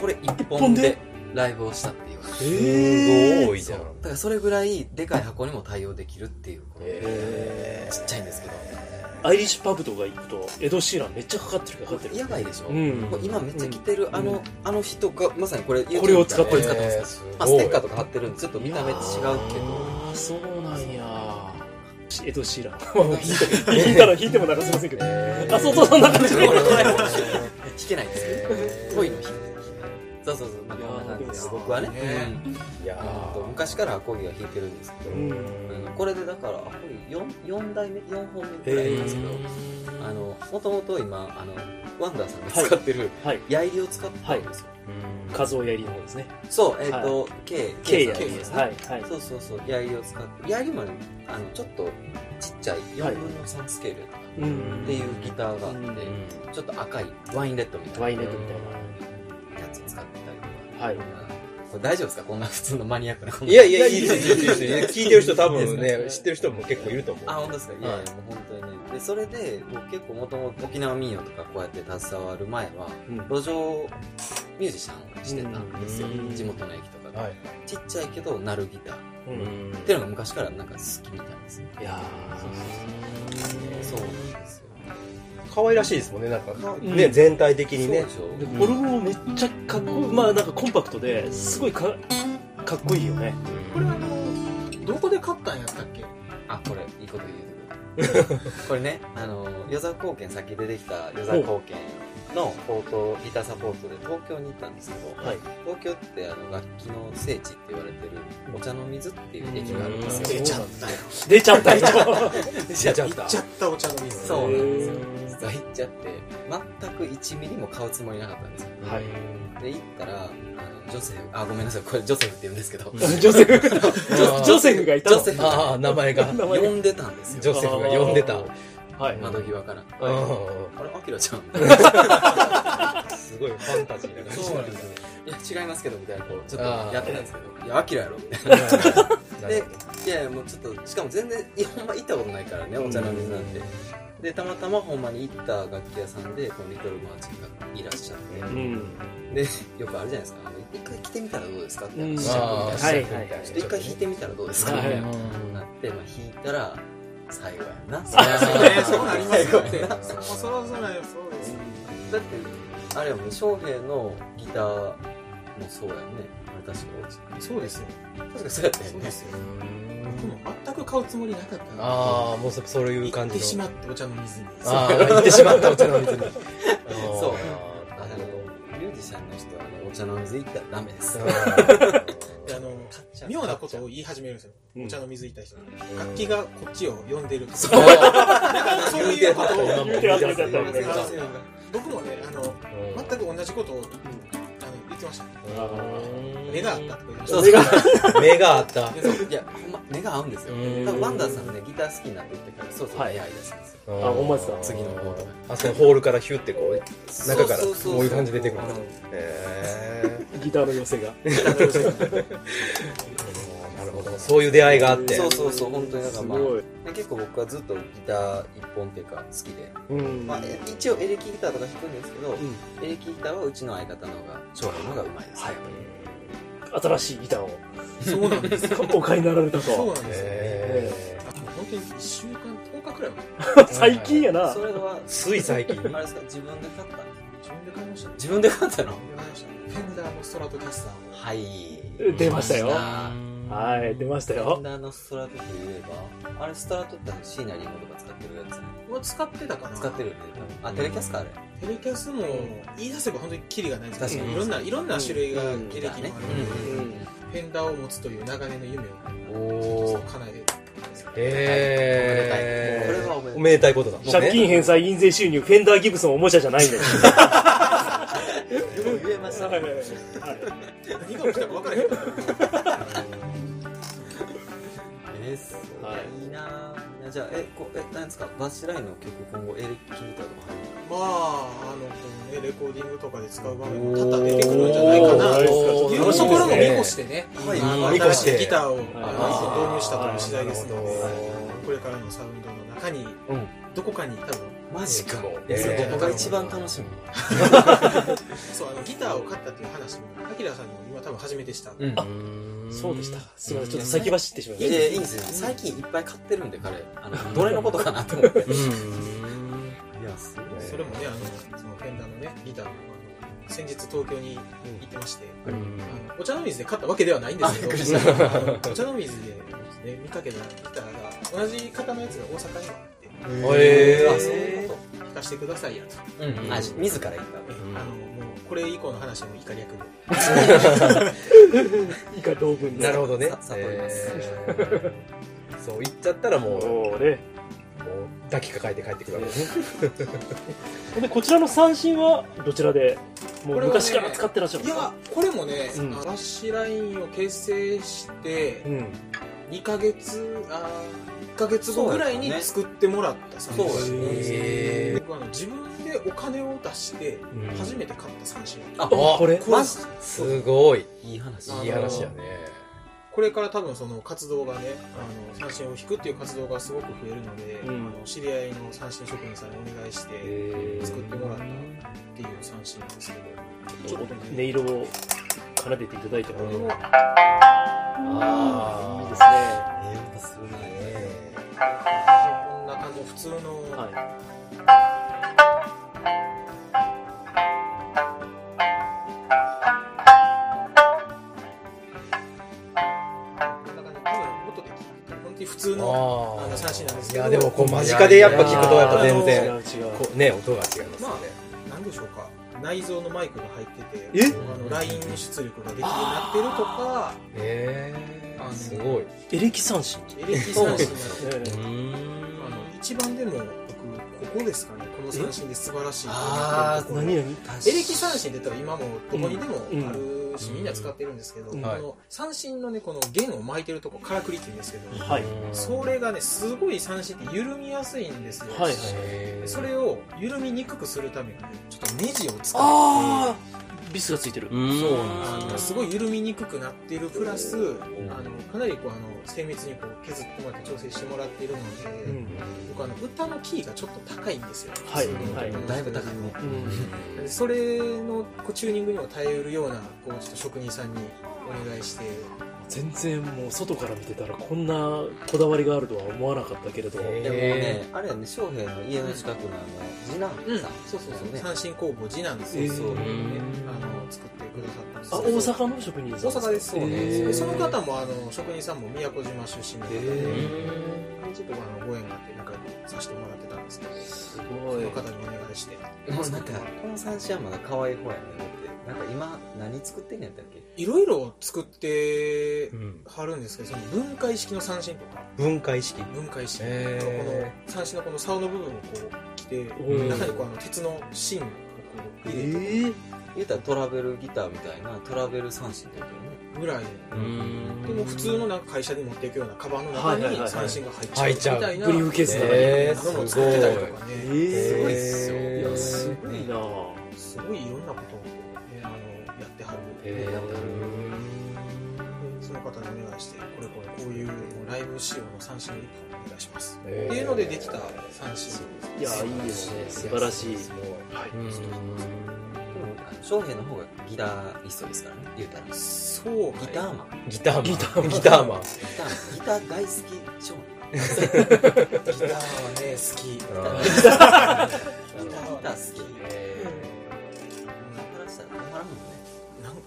これ一本でライブをしたっていう。ー、すごいじゃん。だからそれぐらいでかい箱にも対応できるっていう、えちっちゃいんですけど、アイリッシュパブとか行くと、エド・シーランめっちゃかかってるかかってる。やばいでしょ、うん今めっちゃ着てるあの、あの人がまさにこれこれを使ってる使ってますまあ、ステッカーとか貼ってるんでちょっと見た目違うけどああ、そうなんや。エド・シーラン。弾いたら弾いても流せませんけど。あ、そうそう、そんな感じで。弾けないんですけど、そうそうそう、まあ、こんな感じで僕はね、ねうん。いや昔からアコギは弾いてるんですけど、これでだからアコギ 4, 4代目4本目ぐらいなんですけど、あのもともと今あのワンダーさんが使ってるはい。りを使ってるんですよ、数をやりの方ですね。そうえっ、と、K K やさん。りです。ね、はい、はい。そうそうそう矢入りを使って矢入りもねあのちょっとちっちゃい4分の3スケールやっていうギターがあって、うん。ちょっと赤いワインレッドみたいな。ワインレッドみたいやつ使ってたりとか。はいこれ大丈夫ですか？こんな普通のマニアックな。いやいや、いいですよ、いいですよ。聞いてる人多分ね、知ってる人も結構いると思う。あ、本当ですか？いやいや、もう本当にね。で、それで、僕結構もともと沖縄民謡とかこうやって携わる前は、うん路上ミュージシャンをしてたんですよ。うん地元の駅とかで。はい。ちっちゃいけど、鳴るギター。っうんていうのが昔からなんか好きみたいですね。いやそうなんですよ。可愛らしいですもんね、なんか。んね、全体的にね。フォルムもめっちゃかっこいい。まあなんかコンパクトですごいかかっこいいよね。これあの、どこで買ったんやったっけ？あ、これ、いいこと言うてくれた。これね、あの、与沢貢献、さっき出てきた与沢貢献のポート、ギターサポートで東京に行ったんですけど、はい東京ってあの楽器の聖地って言われてるお茶の水っていう駅があるんですよ。出ちゃったよ。出ちゃったよ出ちゃった行っちゃったお茶の水。そうなんですよ。実は行っちゃって、全く1ミリも買うつもりなかったんですよ。はいで、行ったら、あの、ジョセフ、あ、ごめんなさい、これジョセフって言うんですけど、ジョセフジョセフがいたのジョセフああ、名前が。呼んでたんですよ。ジョセフが呼んでた。はい。窓際から。うん。あれ、アキラちゃん？すごいファンタジーな感じ。そうなんですよ。いや、違いますけど、みたいな、こう、ちょっとやってたんですけど、いや、アキラやろ、みたいな。で、いやいや、もうちょっと、しかも全然、いや、ほんま行ったことないからね、お茶の水なんて。で、たまたまほんまに行った楽器屋さんで、このリトルマーチがいらっしゃって、うん。で、よくあるじゃないですか、あの、一回来てみたらどうですかって。うん。話しちゃうみたいな。一回弾いてみたらどうですかはいみたい。ななって、まあ、弾いたら、最後やんな。そうね、そうなりますよ。そもそもそうなんよ、そうですよ。だって、あれはもう、翔平のギターもそうやんね。あれ確かそうですよ。確かそうやったよね。そうですよ。僕も全く買うつもりなかったああ、もうそそういう行感じの。ってしまってお茶の水に。ああ、行ってしまったお茶の水に。そうああの、ミュージシャンの人茶の水行ったらダメです。であの、妙なことを言い始めるんですよ。うん。お茶の水行った人。楽器がこっちを呼んでる。そう。そういうことを 僕もね、あの、全く同じことをましたね。目があったとか言ってました。そうそう。目があった。でそういや、ほんま、目が合うんですよ。うん多分ワンダーさんね、ギター好きになっていってから、そうそう、はい目合いです。あほんまですか？次の方とか。あ、そのホールからヒュってこう、中からそうそうそうこういう感じで出てくる。へギターの寄せがー なるほど。そういう出会いがあって。そうそうそう、本当にだからまあ、すごいで結構僕はずっとギター一本っていうか好きで、うんまあ、え一応エレキギターとか弾くんですけど、エレキギターはうちの相方の方が、翔平の方がうまいです。はい新しいギターをそうなんですよ。お買いになられたとそうなんですよ。へあもう本当に1週間、10日くらい前に 最近やなそれは、つい最近？あれですか、自分で買った自分で買いましたね。自分で買ったの？フェンダーのストラトキャスターを。はい。出ましたよあはい出ましたフェンよダーのストラトといえば、あれストラトってシーナリンゴとか使ってるやつね。もう使ってたかな使ってるって言ったあ、テレキャスかあれ。テレキャスも言い出せば本当にキリがないんですけど確かにいろんないろんな種類がうんエレキもあるので、うんフェンダーを持つという長年の夢を。叶えてへーこれはおめでたいおめでたいことだ。借金返済印税収入フェンダーギブソンおもちゃじゃないんだよ言えまし。何が起きたか分からへん えー、すごいいい。なじゃあ、え、こえ、何ですか？バッシュラインの曲今後エレキギターとかまああのこのねレコーディングとかで使う場面も多々出てくるんじゃないかな。というところも見越してね。はいあの見越して新しいギターを導入したという次第ですのでこれからのサウンドの中にうん。どこかに多分。マジか。えーそれ僕が一番楽しみ。そうあのギターを買ったっていう話もアキラさんにも今多分初めてしたうん。そうでしたすいませんちょっと先走ってしまいましいやいや、いいんですよ。最近いっぱい買ってるんで、彼。あの、どれのことかなと思って。いや、すごい。それもね、あの、そのフェンダーのね、ギターも、あの、先日東京に行ってまして、あのお茶の水で買ったわけではないんですけど、あびっくりしたあの お茶の水で、ね、見かけたギターが、同じ方のやつが大阪にもあって、へーあ、そういうこ弾かしてくださいやと。と。うん。あ、自ら言った。えあの、もう、これ以降の話はもう以下略で。た以下同文なるほどね。さ。悟ります。えー。そう言っちゃったらもう、うね。う抱きかかえて帰ってくるわけですでこちらの三振はどちらでもう昔から使ってらっしゃるんいですか？や、これもね、うん。あバッシュラインを結成して、うん2ヶ月あ1ヶ月後ぐらいに作ってもらった三振そうですね。自分でお金を出してうん。初めて買った三振、あこれ？マジすごい。いい話。いい話やね。これから多分その活動がねあの三振を引くっていう活動がすごく増えるので、うん。あの知り合いの三振職人さんにお願いしてへ作ってもらったっていう三振なんですけど。ちょっと音色を奏でていただいてもこれをああいいですね。ええ音するなえこんな感じの普通の、はい。こんな感じの音で聞く本当に普通のあの三振なんですけどいや、でもこう間近でやっぱ聞くとやっぱ全違然、う違うこうね、音が違いますよね。なんでしょうか内蔵のマイクが入っててえ？あのライン出力ができるようになってるとかへあのー、すごい。エレキ三振エレキ三振になって あの一番でも僕ここですかねこの三振で素晴らしい。あ何何エレキ三振って言ったら今もどこにでもあるし、うんみんな使ってるんですけど、うんこの三振のねこの弦を巻いてるとこからくりって言うんですけど、はい。それがねすごい三振って緩みやすいんですよ、はい。それを緩みにくくするためにねちょっとネジを使ってビスがついてる。うん。そうあのすごい緩みにくくなってるプラス、あのかなりこうあの精密にこう削ってもらって調整してもらっているので、うん。僕あの歌のキーがちょっと高いんですよ、はい。はい。だいぶ高いねうん。でそれのこうチューニングにも耐えうるようなこうちょっと職人さんにお願いして全然もう外から見てたらこんなこだわりがあるとは思わなかったけれど、へでもねあれやね翔平の家の近くのあの次男さん。そうそうそう、ね。三振工房次男ですよ、えーそう、ねうんあの作ってくださったんですあ大阪の職人さん大阪ですそう。なんです、えー。でその方もあの職人さんも宮古島出身で、へちょっとあのご縁があって仲良くさせてもらってたんですけどすそごい。の方にお願いして。もうなんかこの三振はまだ可愛い方やねなんか今何作ってんやったっけ？いろいろ作ってうん。はるんですけどその分解式の三振とか。分解式。分解式、この三振のこの竿の部分をこう着て、うん。中にこうあの鉄の芯をこう入れて。え言うたらトラベルギターみたいなトラベル三振って言うよね。ぐらいでも普通のなんか会社に持っていくようなカバンの中に三振が入っちゃう。みたいな。ブリーフケースのも作ってたりとかね。えすごいっすよ。すごいな。すごいいろんなことをってはるへその方にお願いしてこれこれこういうライブ仕様の三振を1本お願いします。ー。っていうのでできた三振。いやいいですね。素晴らしい。はい。翔平の方がギタリストですからね言うたら。そうかギターマン。ギターマン。ギターマン。ギターマン。ギター大好き翔 ギターはね好き。ギターギター好き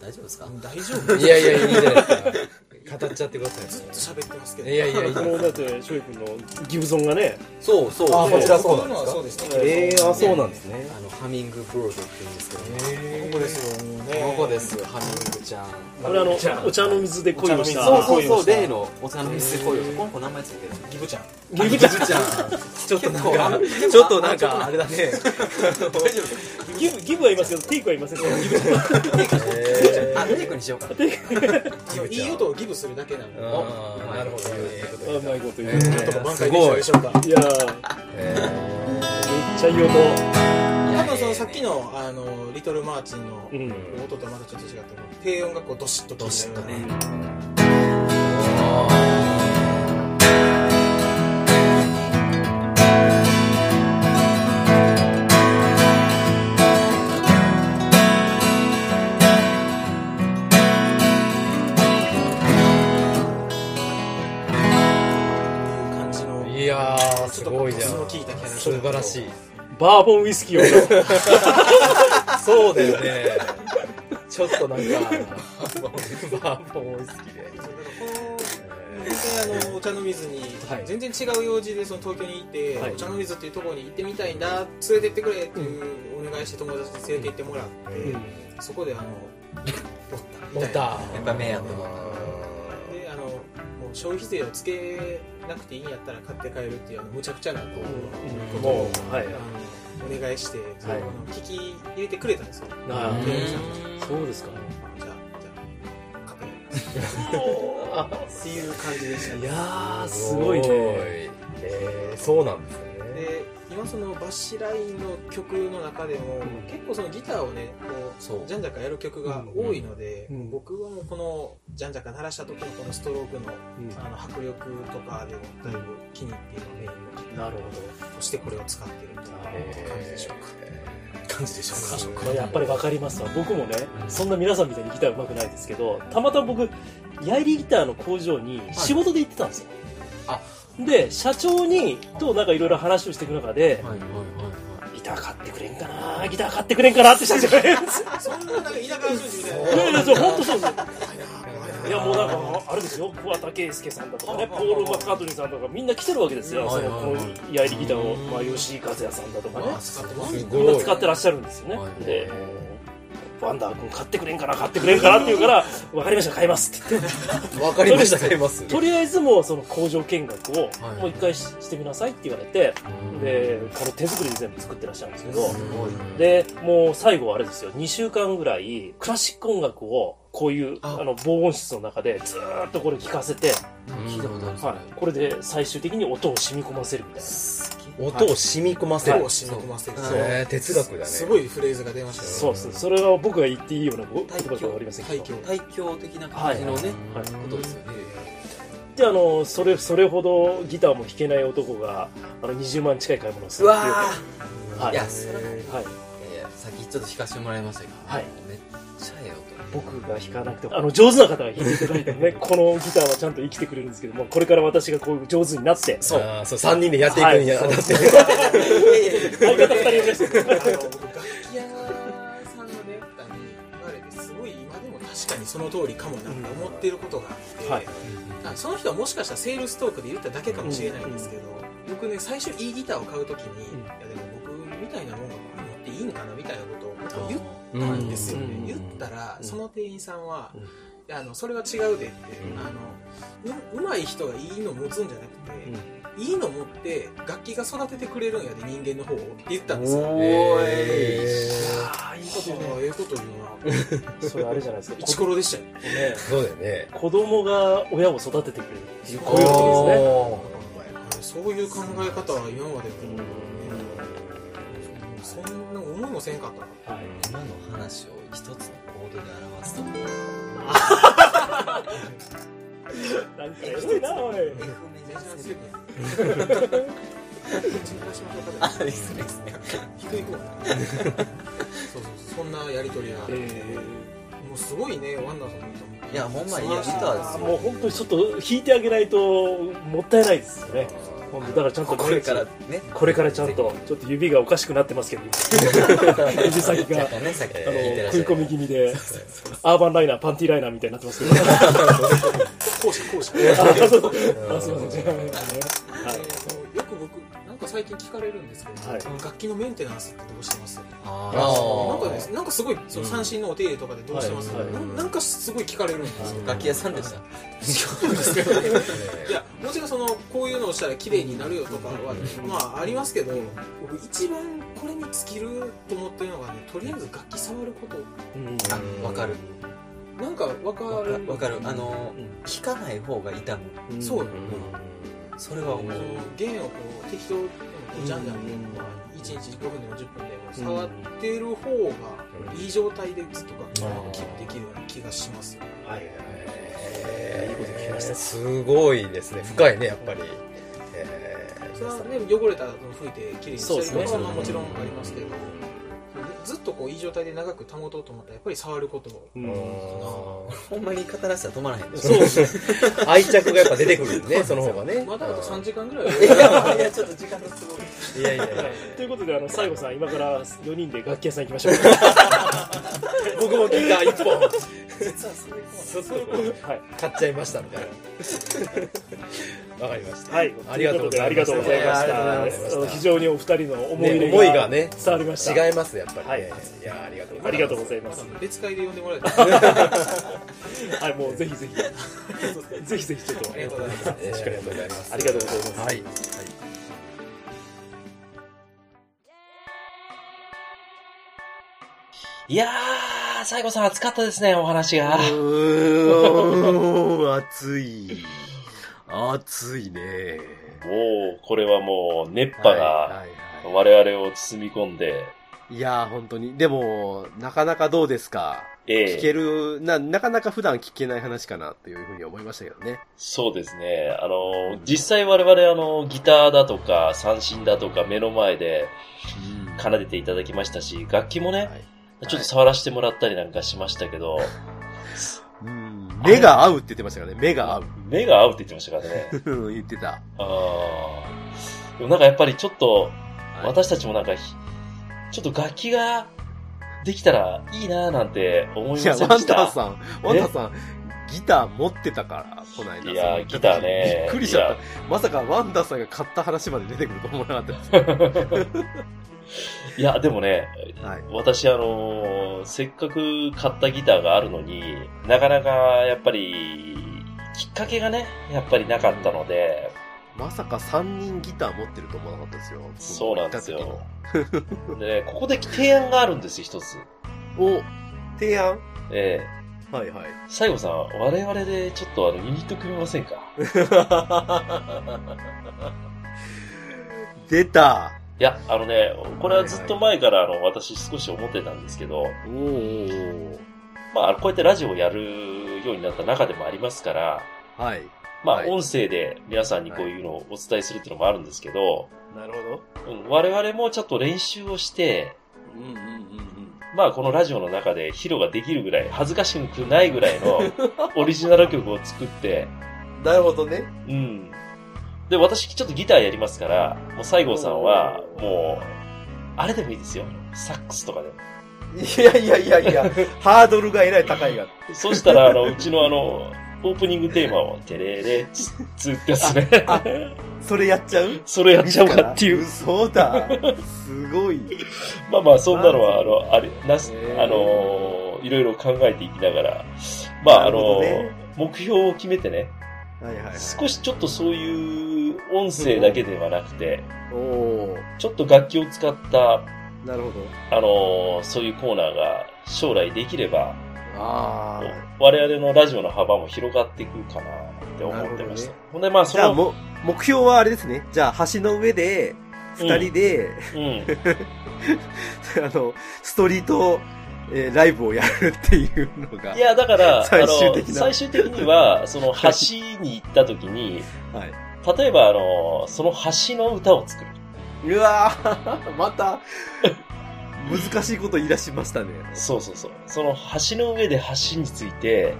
大丈夫ですか？大丈夫。ー いやいや、いいじゃないですか。語っちゃってください。ずっと喋ってますけど。いやいやいや。もうだって翔く君のギブソンがね。そうそう。あこちらそうなんですか？えー、あ、そうなんですね。あのハミングブロードって言うんですけどね。ここですよね。ここですハミングちゃん。これあのお茶の水で恋をした。そうそうそう。例のお茶の水で恋をこの子名前ついてる。ギブちゃん。ギブちゃん。ちょっとなんか、ちょっとなんか、あれだね。ギブギブはいますけどテイクはいません。ねギブ。えあテイクにしようか。いい音をギブするだけなのなるほど。あうまいこと言う。ねなんとか挽回できたでしょうか。い。やー。めっちゃいい音。多分そのさっきのあのリトルマーチンのうん。音とはまたちょっと違って低音がこうドシッとドシッとね素晴らしい。バーボンウイスキーを。そうだよね。ちょっとなんか、バーボンウイスキーで。全然あのお茶の水にはい。全然違う用事でその東京に行って、はい。お茶の水っていうところに行ってみたいんだ連れてってくれっていうお願いして友達に連れて行ってもらって、そこであの おった。みたいな。ボタやっぱ目やと思っであのもう消費税をつけなくていいんやったら買って帰るっていうあの無茶苦茶なこう、ことをはい。あのお願いして、それをあの聞き入れてくれたんですよ。あ店員さんがそうですか。じゃあじゃあ買って帰 っていう感じでした。いね。やー、すごいね。えー、そうなんですよね。で、今そのバッシュラインの曲の中でも、結構そのギターをね、こう、そうジャンジャカやる曲が多いので、うん僕はもうこのジャンジャカ鳴らした時のこのストロークのあの迫力とかでもだいぶ気に入って今メインのなるーとしてこれを使ってるという感じでしょうか。感じでしょうか。ほど。やっぱりわかりますわ。僕もね、そんな皆さんみたいにギター上手くないですけど、たまたま僕、ヤイリギターの工場に仕事で行ってたんですよ。あで、社長に、となんかいろいろ話をしていく中で、はいはいはいギター買ってくれんかな？ギター買ってくれんかな？って社長が言うんですよ。そんななんか田舎の人みたいな。いやいや、そう本当そうです。よ。怖いな怖いない。やもうなんかあれですよ。桑田佳祐さんだとかねポール・マッカートニーさんとかみんな来てるわけですよ、はいそのはい。はいこのヤイリギターを、まあ、吉井和也さんだとかね。みんな。使ってらっしゃるんですよね、はい。でワンダー君買ってくれんかな買ってくれんかなって言うから 分かりました買いますって。言ってわかりました、買います。とりあえずもうその工場見学をはい。もう一回ししてみなさいって言われてでこの手作りで全部作ってらっしゃるんですけどすごい。でもう最後はあれですよ。2週間ぐらいクラシック音楽をこういうあ。あの防音室の中でずーっとこれ聞かせて、聞いたことある。それはい、これで最終的に音を染み込ませるみたいな音を染み込ませる。手を。染み込ませる。そう。えー哲学だね。すごいフレーズが出ましたよ。そうです。それは僕が言っていいような言葉ではありませんけど。対響的な感じのね、はい。ことですよね。であのそれそれほどギターも弾けない男があの20万近い買い物をするっていう。はい。いやそれははい、いやいやさっきちょっと弾かせてもらいましたけど、はい。めっちゃええ音僕が弾かなくてもあの上手な方が弾いていただいてね このギターはちゃんと生きてくれるんですけどもこれから私がこういう上手になってそう。あーそう、3人でやっていくんや。はいだって。相方2人いましたあの僕楽器屋さんのね、歌に言われて、すごい今でも確かにその通りかもなって思っていることがあって、はいあその人はもしかしたらセールストークで言っただけかもしれないんですけど、僕ね、最初いいギターを買うときに、いやでも僕みたいなもんがこれ持っていいんかなみたいなことを言ったん。ですよね。うん。言ったら、その店員さんは、うん。あのそれは違うでって、あのううまい人がいいの持つんじゃなくて、いいの持って楽器が育ててくれるんやで人間の方をって言ったんですよ。おえああい。いこと言うねああええこと言うな。それあれじゃないですか。イチコロでしたよ。ねーそうだよね。子供が親を育ててくれるっていうこういうおことですね。ー。そういう考え方は今までも、もせんかったな。はい。今の話を一つのコードで表すと。なんかエロいなおい。F メジャーセブンあいいっすね。いいっすね。低いうそうそうそんなやりとりが。もうすごいねワンダーさんも。いやほんまいいギターですよ。もう本当にちょっと弾いてあげないともったいないですよねだからちゃんとこれからね。これからちゃんとちょっと指がおかしくなってますけど指先 があの食い込み気味でアーバンライナーパンティーライナーみたいになってますけど。講師講師。あそうあすいません最近聞かれるんですけど、はい。あの楽器のメンテナンスってどうしてます？あなんかねなんかすごいその三振のお手入れとかでどうしてます、はい。はいななんかすごい聞かれるんですよ。ー楽器屋さんでしたそうですけど。ねいやもちろんそのこういうのをしたら綺麗になるよとかは、まあありますけど僕一番これに尽きると思ってるのがねとりあえず楽器触ること。うんあわかる。なんかわかる。わかる。あのうん。弾かない方が痛む。そう。よそれは思う弦をこう適当にこうじゃんじゃんこう1日5分でも10分でも触ってる方がいい状態でずっと楽器をできるような気がします。よはいえーいいこと聞きました。すごいですね。深いね、やっぱり。えー。それはね汚れたのを拭いてきれいにしたりとかはまあもちろんありますけどずっとこういい状態で長く保とうと思ったらやっぱり触ることうん。ほんまに語らせたら止まらへん。でそうですね愛着がやっぱ出てくるね、その方がね。まだあと3時間ぐらいいやいやちょっと時間の都合いやいや。い。や。ということであの西郷さん今から4人で楽器屋さん行きましょう。僕もギター一本、実はそういうはい買っちゃいましたみたいな。わかりました。はい、ありがとうございますありがとうございましいやありがとうございましたた。非常にお二人の思い入ねれ思いがね、伝わりました。違います、やっぱりね。はいいや、ありがとうございます。ありがとうございます。別会で呼んでもらえたら はい、もうぜひぜひ、ぜひぜひちょっと、ありがとうございますえーありがとうございます。ありがとうございます。はい。いやー、西郷さん熱かったですね、お話が。うーん、暑い。暑いね。もう、これはもう、熱波が我々を包み込んで、いやー、本当に。でも、なかなかどうですか？ええ聞ける、な、なかなか普段聞けない話かなっていうふうに思いましたけどね。そうですね。あの、実際我々あの、ギターだとか、三振だとか目の前で奏でていただきましたし、楽器もね、はいちょっと触らせてもらったりなんかしましたけど、うん目が合うって言ってましたからね。目が合う。目が合うって言ってましたからね。言ってた。あーでもなんかやっぱりちょっと、私たちもなんかひ、ちょっと楽器ができたらいいなーなんて思いまいや、ワン。ダーさん、ワンダーさん、ギター持ってたから、この間。いやギターねびっくりしちゃっいやた。まさかワンダーさんが買った話まで出てくると思わなかったです。いや、でもね、はい。私あのーせっかく買ったギターがあるのになかなかやっぱり、きっかけがね、やっぱりなかったので、まさか3人ギター持ってると思わなかったですよ。そうなんですよでね、ここで提案があるんですよ、一つ。に。お、提案？えはいはい。え西郷さん、我々でちょっとあの、ユニット組みませんか？出た。いや、あのね、これはずっと前からあの、私少し思ってたんですけど、おー。まあ、こうやってラジオをやるようになった中でもありますから、はい。まあ、はい音声で皆さんにこういうのをお伝えするっていうのもあるんですけど、なるほど。うん我々もちょっと練習をして、うんうんうんまあこのラジオの中で披露ができるぐらい、恥ずかしくないぐらいのオリジナル曲を作って、うん。なるほどね。うん。で、私ちょっとギターやりますから、もう西郷さんは、もう、あれでもいいですよ。サックスとかでも。いやいやいやいや、ハードルがえらい高いが。そしたら、あの、うちのあの、オープニングテーマを、テレレツッツってやつね。あそれやっちゃう？それやっちゃおうかっていう。嘘だ。すごい。まあまあ、そんなのは、あの、あれ、なすあの、いろいろ考えていきながら、まあ、あの目標を決めてね、はいはいはい。少しちょっとそういう音声だけではなくて、おおちょっと楽器を使った、なるほど。あの、そういうコーナーが将来できれば、あ我々のラジオの幅も広がっていくかなって思ってました。ほんで、まあ、あ。じゃあ、その、も、目標はあれですね。じゃあ、橋の上で、二人で、うん。あの、ストリート、えーライブをやるっていうのが。いや、だから、最終的な最終的には、その橋に行った時に、はい。例えば、あの、その橋の歌を作る。うわー また、難しいこと言い出しましたね。そうそうそう。その橋の上で橋について、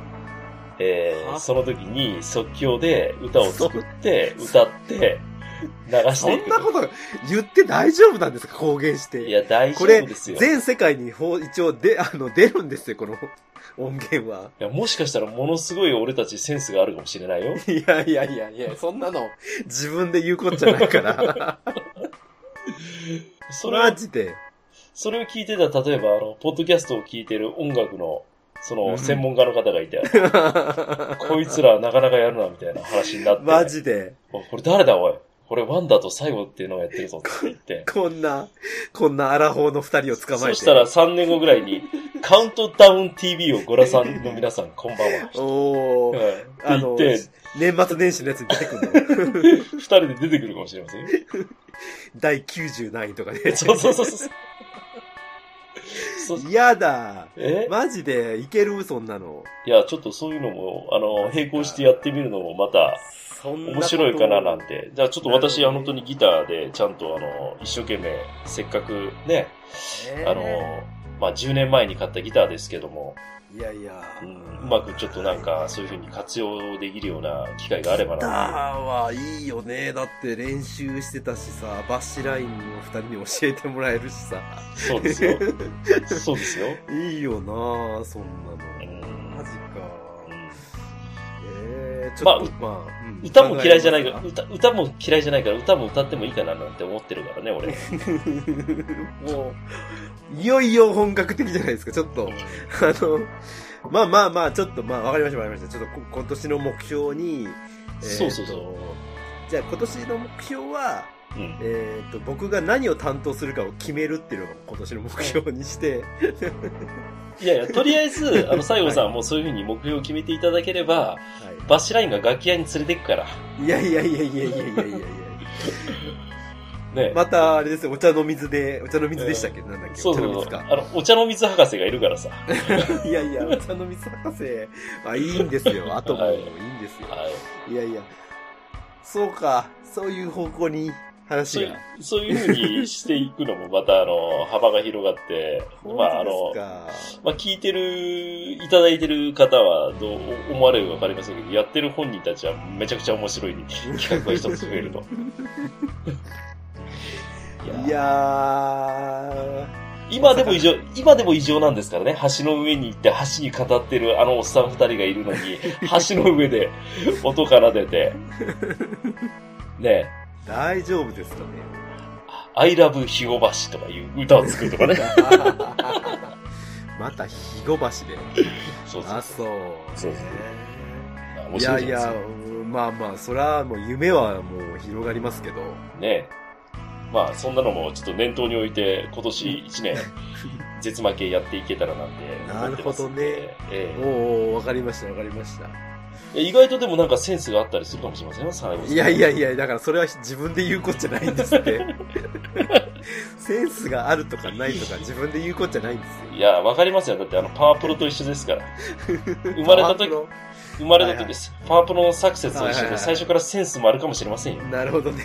えー、は？その時に即興で歌を作って、歌って、流してそいく。んなこと言って大丈夫なんですか？公言して。いや、大丈これ夫ですよ。、い全世界に一応で、あの、出るんですよ、この 音源は。や、もしかしたらものすごい俺たちセンスがあるかもしれないよ。いやいやいやいや、そんなの自分で言うことじゃないから。それをマ、ジで。それを聞いてた、例えば、あの、ポッドキャストを聞いてる音楽の、そうんの、専門家の方がいて、こいつらなかなかやるな、みたいな話になって。マジで。おこれ誰だ、おい？これワンダと最後っていうのがやってるぞって言って。こんな、こんなアラフォーの二人を捕まえて。そしたら3年後ぐらいに、カウントダウン TV をご覧さんの皆さん、こんばんは。おー、はいあのって言って、年末年始のやつに出てくるの。二人で出てくるかもしれませんよ。第90位とかで。そうそうそうそう。そう嫌だ。え？マジで、いける？そんなの。いや、ちょっとそういうのも、あの、並行してやってみるのもまたそんな面白いかななんて。じゃあちょっと私本当にギターでちゃんとあの、一生懸命、せっかくね、えーあの、まあ、10年前に買ったギターですけども、いやいや。うん、うまくちょっとなんかそういう風に活用できるような機会があればギターな。はいいよね。だって練習してたしさ、バッシュラインを二人に教えてもらえるしさ。そうですよ。そうですよ。いいよなそんなうの。んマジか。うんえー、ちょっと、まあ、うん歌も嫌いじゃないから、考歌、歌も嫌いじゃないから、歌も歌ってもいいかななんて思ってるからね、俺。え もう、いよいよ本格的じゃないですか、ちょっと。あの、まあまあまあ、ちょっと、まあ、わかりました、わかりました。ちょっとこ今年の目標に、えーとそうそうそうじゃあ今年の目標は、うん。えっ、と、僕が何を担当するかを決めるっていうのが今年の目標にして、いやいや、とりあえず、あの、西郷さんはもうそういうふうに目標を決めていただければ、はバッシュラインが楽器屋に連れてくから。い。いやいやいやいやいやいやいやいやね。また、あれですよ、お茶の水で、お茶の水でしたっけ、なんだっけ、そうそうそう。お茶の水か。あの、お茶の水博士がいるからさ。いやいや、お茶の水博士、あ、いいんですよ。あともいいんですよ。はい。いやいや、そうか、そういう方向に話がそういう。、ふうにしていくのもまた、あの、幅が広がって、まあ、あのまあ、聞いてる、いただいてる方はどう思われるかわかりませんけど、やってる本人たちはめちゃくちゃ面白い 企画が一つ増えると。いいやー、今でも異常、今でも異常なんですからね。橋の上に行って橋に語ってるあのおっさん二人がいるのに、橋の上で音奏でて、ね大丈夫ですかね。I love 肥後橋とかいう歌を作るとかね。また、肥後橋で。そうそうあ、そう。そうそういやいや、うんまあまあ、それはもう夢はもう広がりますけど。ねまあ、そんなのもちょっと念頭に置いて、今年一年、絶負けやっていけたらなんて思ってますんで。なるえおーおーわかりました、わかりました。え意外とでもなんかセンスがあったりするかもしれません？よ、最後いやいやいや、だからそれは自分で言うことじゃないんですって。センスがあるとかないとか自分で言うことじゃないんですよ。いや、わかりますよ。だってあの、パワープロと一緒ですから。生まれた時、生まれた時です。パワープロのサクセスと一緒で、はいはいはい最初からセンスもあるかもしれませんよ。なるほどね。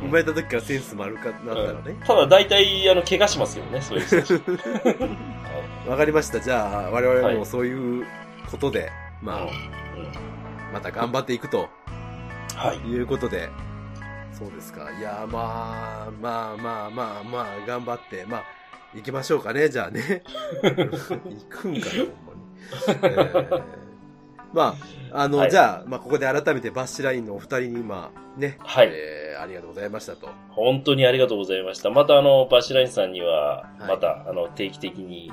生まれた時からセンスもあるかなんだろうね。ただ大体、あの、怪我しますよね、そういう人たち。わかりました。じゃあ、我々もそういうことで、まあ、また頑張っていくとはい。いうことで、そうですか。いや、まあ、まあまあまあまあ、頑張って、まあ、行きましょうかね、じゃあね。行くんかよ、ほんまに。えーまあ、あの、はいじゃあ、まあ、ここで改めてバッシュラインのお二人に今、ね、はいえーありがとうございましたと。本当にありがとうございました。またあの、バシラインさんには、はいまた、あの、定期的に、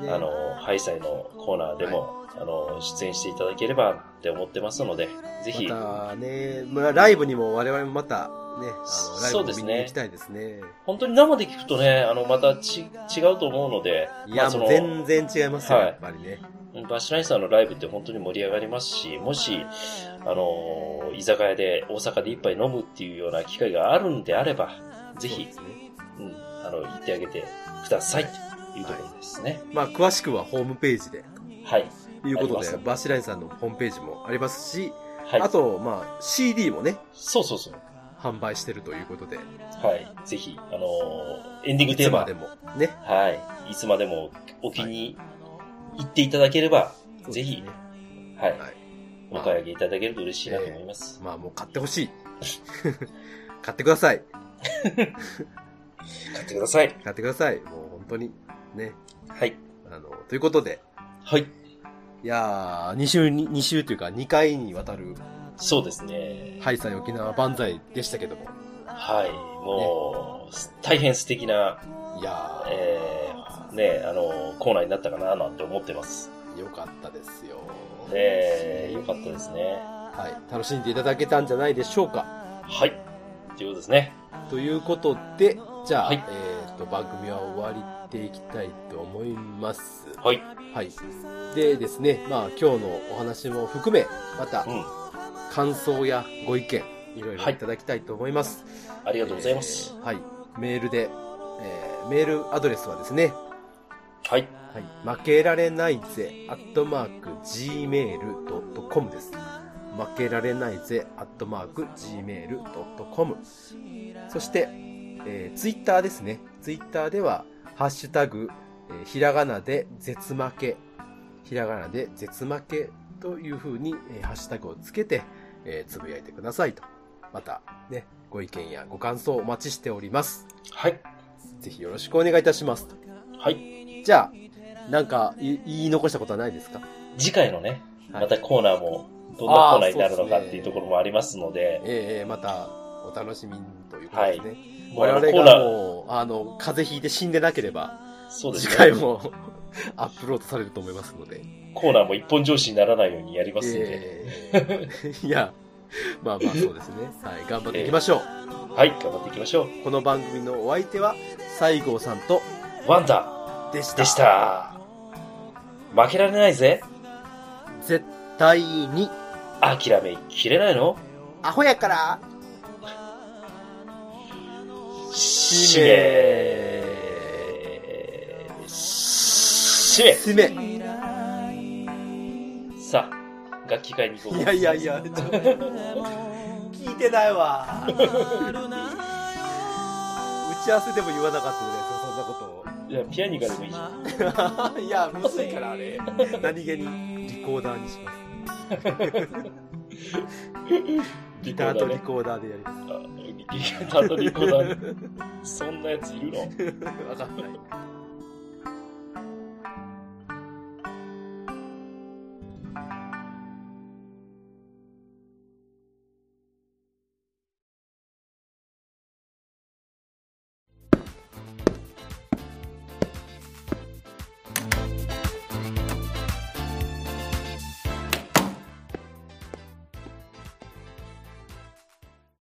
ねあの、ハイサイのコーナーでも、あの、出演していただければって思ってますので、ぜひ、またね、まあ、ライブにも我々もまた、ね、あの、ライブもに行きたいですね。本当に生で聞くとね、あの、またち、違うと思うので、いや、まあそのもう全然違いますよ、はいやっぱりね。バシラインさんのライブって本当に盛り上がりますし、もし、あの、居酒屋で大阪で一杯飲むっていうような機会があるんであれば、ぜひねうん、あの、言ってあげてくださいというところですね。まあ、詳しくはホームページで、はい。ということでバシラインさんのホームページもありますし、はい。あと、まあ、CD もね、そうそうそう。販売してるということで、はい。ぜひ、あのーエンディングいテーマつまでも、ね。はい。いつまでもお気に入っていただければ、ぜひ、そうですねはい。はい。お買い上げいただけると嬉しいなと思います。まあ、もう買ってほしい。買ってください。買ってください。買ってください。もう本当に、ね。はい。あの、ということで、はい。いやー、2週に、2週というか2回にわたる、そうですね。ハイサイ沖縄万歳でしたけども。はい。もう、大変素敵な、いやえー、ね、あの、コーナーになったかななんて思ってます。ー、よかったですよ。えー、よかったですね。はい。楽しんでいただけたんじゃないでしょうか。はい。ということですね。ということで、じゃあ、はいえっ、と、番組は終わりていきたいと思います。はい。はい。でですね、まあ今日のお話も含め、またうん。感想やご意見、いろいろはいいただきたいと思います。ありがとうございます。えーはい。メールで、えーメールアドレスはですね、はい。はい。負けられないぜ、アットマーク、gmail.com です。負けられないぜ、アットマーク、gmail.com。そして、えー、ツイッターですね。ツイッターでは、ハッシュタグ、えーひらがなで絶負け、ひらがなで絶負けという風に、えーハッシュタグをつけて、えーつぶやいてくださいと。また、ね、ご意見やご感想お待ちしております。はい。ぜひよろしくお願いいたします。はい。じゃあ、なんかい言い残したことはないですか？次回のね、はいまたコーナーも、どんなコーナーになるのかっていうところもありますので、ええまたお楽しみにということですね。もうあ我々がもう、あの、風邪ひいて死んでなければ、次そうですね。回も アップロードされると思いますので。コーナーも一本上司にならないようにやりますんで、ええ いや、まあまあそうですね。はい、頑張っていきましょう。はい、頑張っていきましょう。この番組のお相手は、西郷さんとワンダでした。でした。負けられないぜ。絶対に、諦めきれないの？アホやから、しめ。しめ。締め。さあ、楽器会に行こう。いやいやいや、ちょっと聞いてないわ。打ち合わせでも言わなかったじゃないですか、そんなこといや、ピアニカでもいい。いや、むずいから、あれ。何気にリコーダーにします。ギターとリコーダーでやりまあギターとリコーダー。そんなやついるの？わかんない。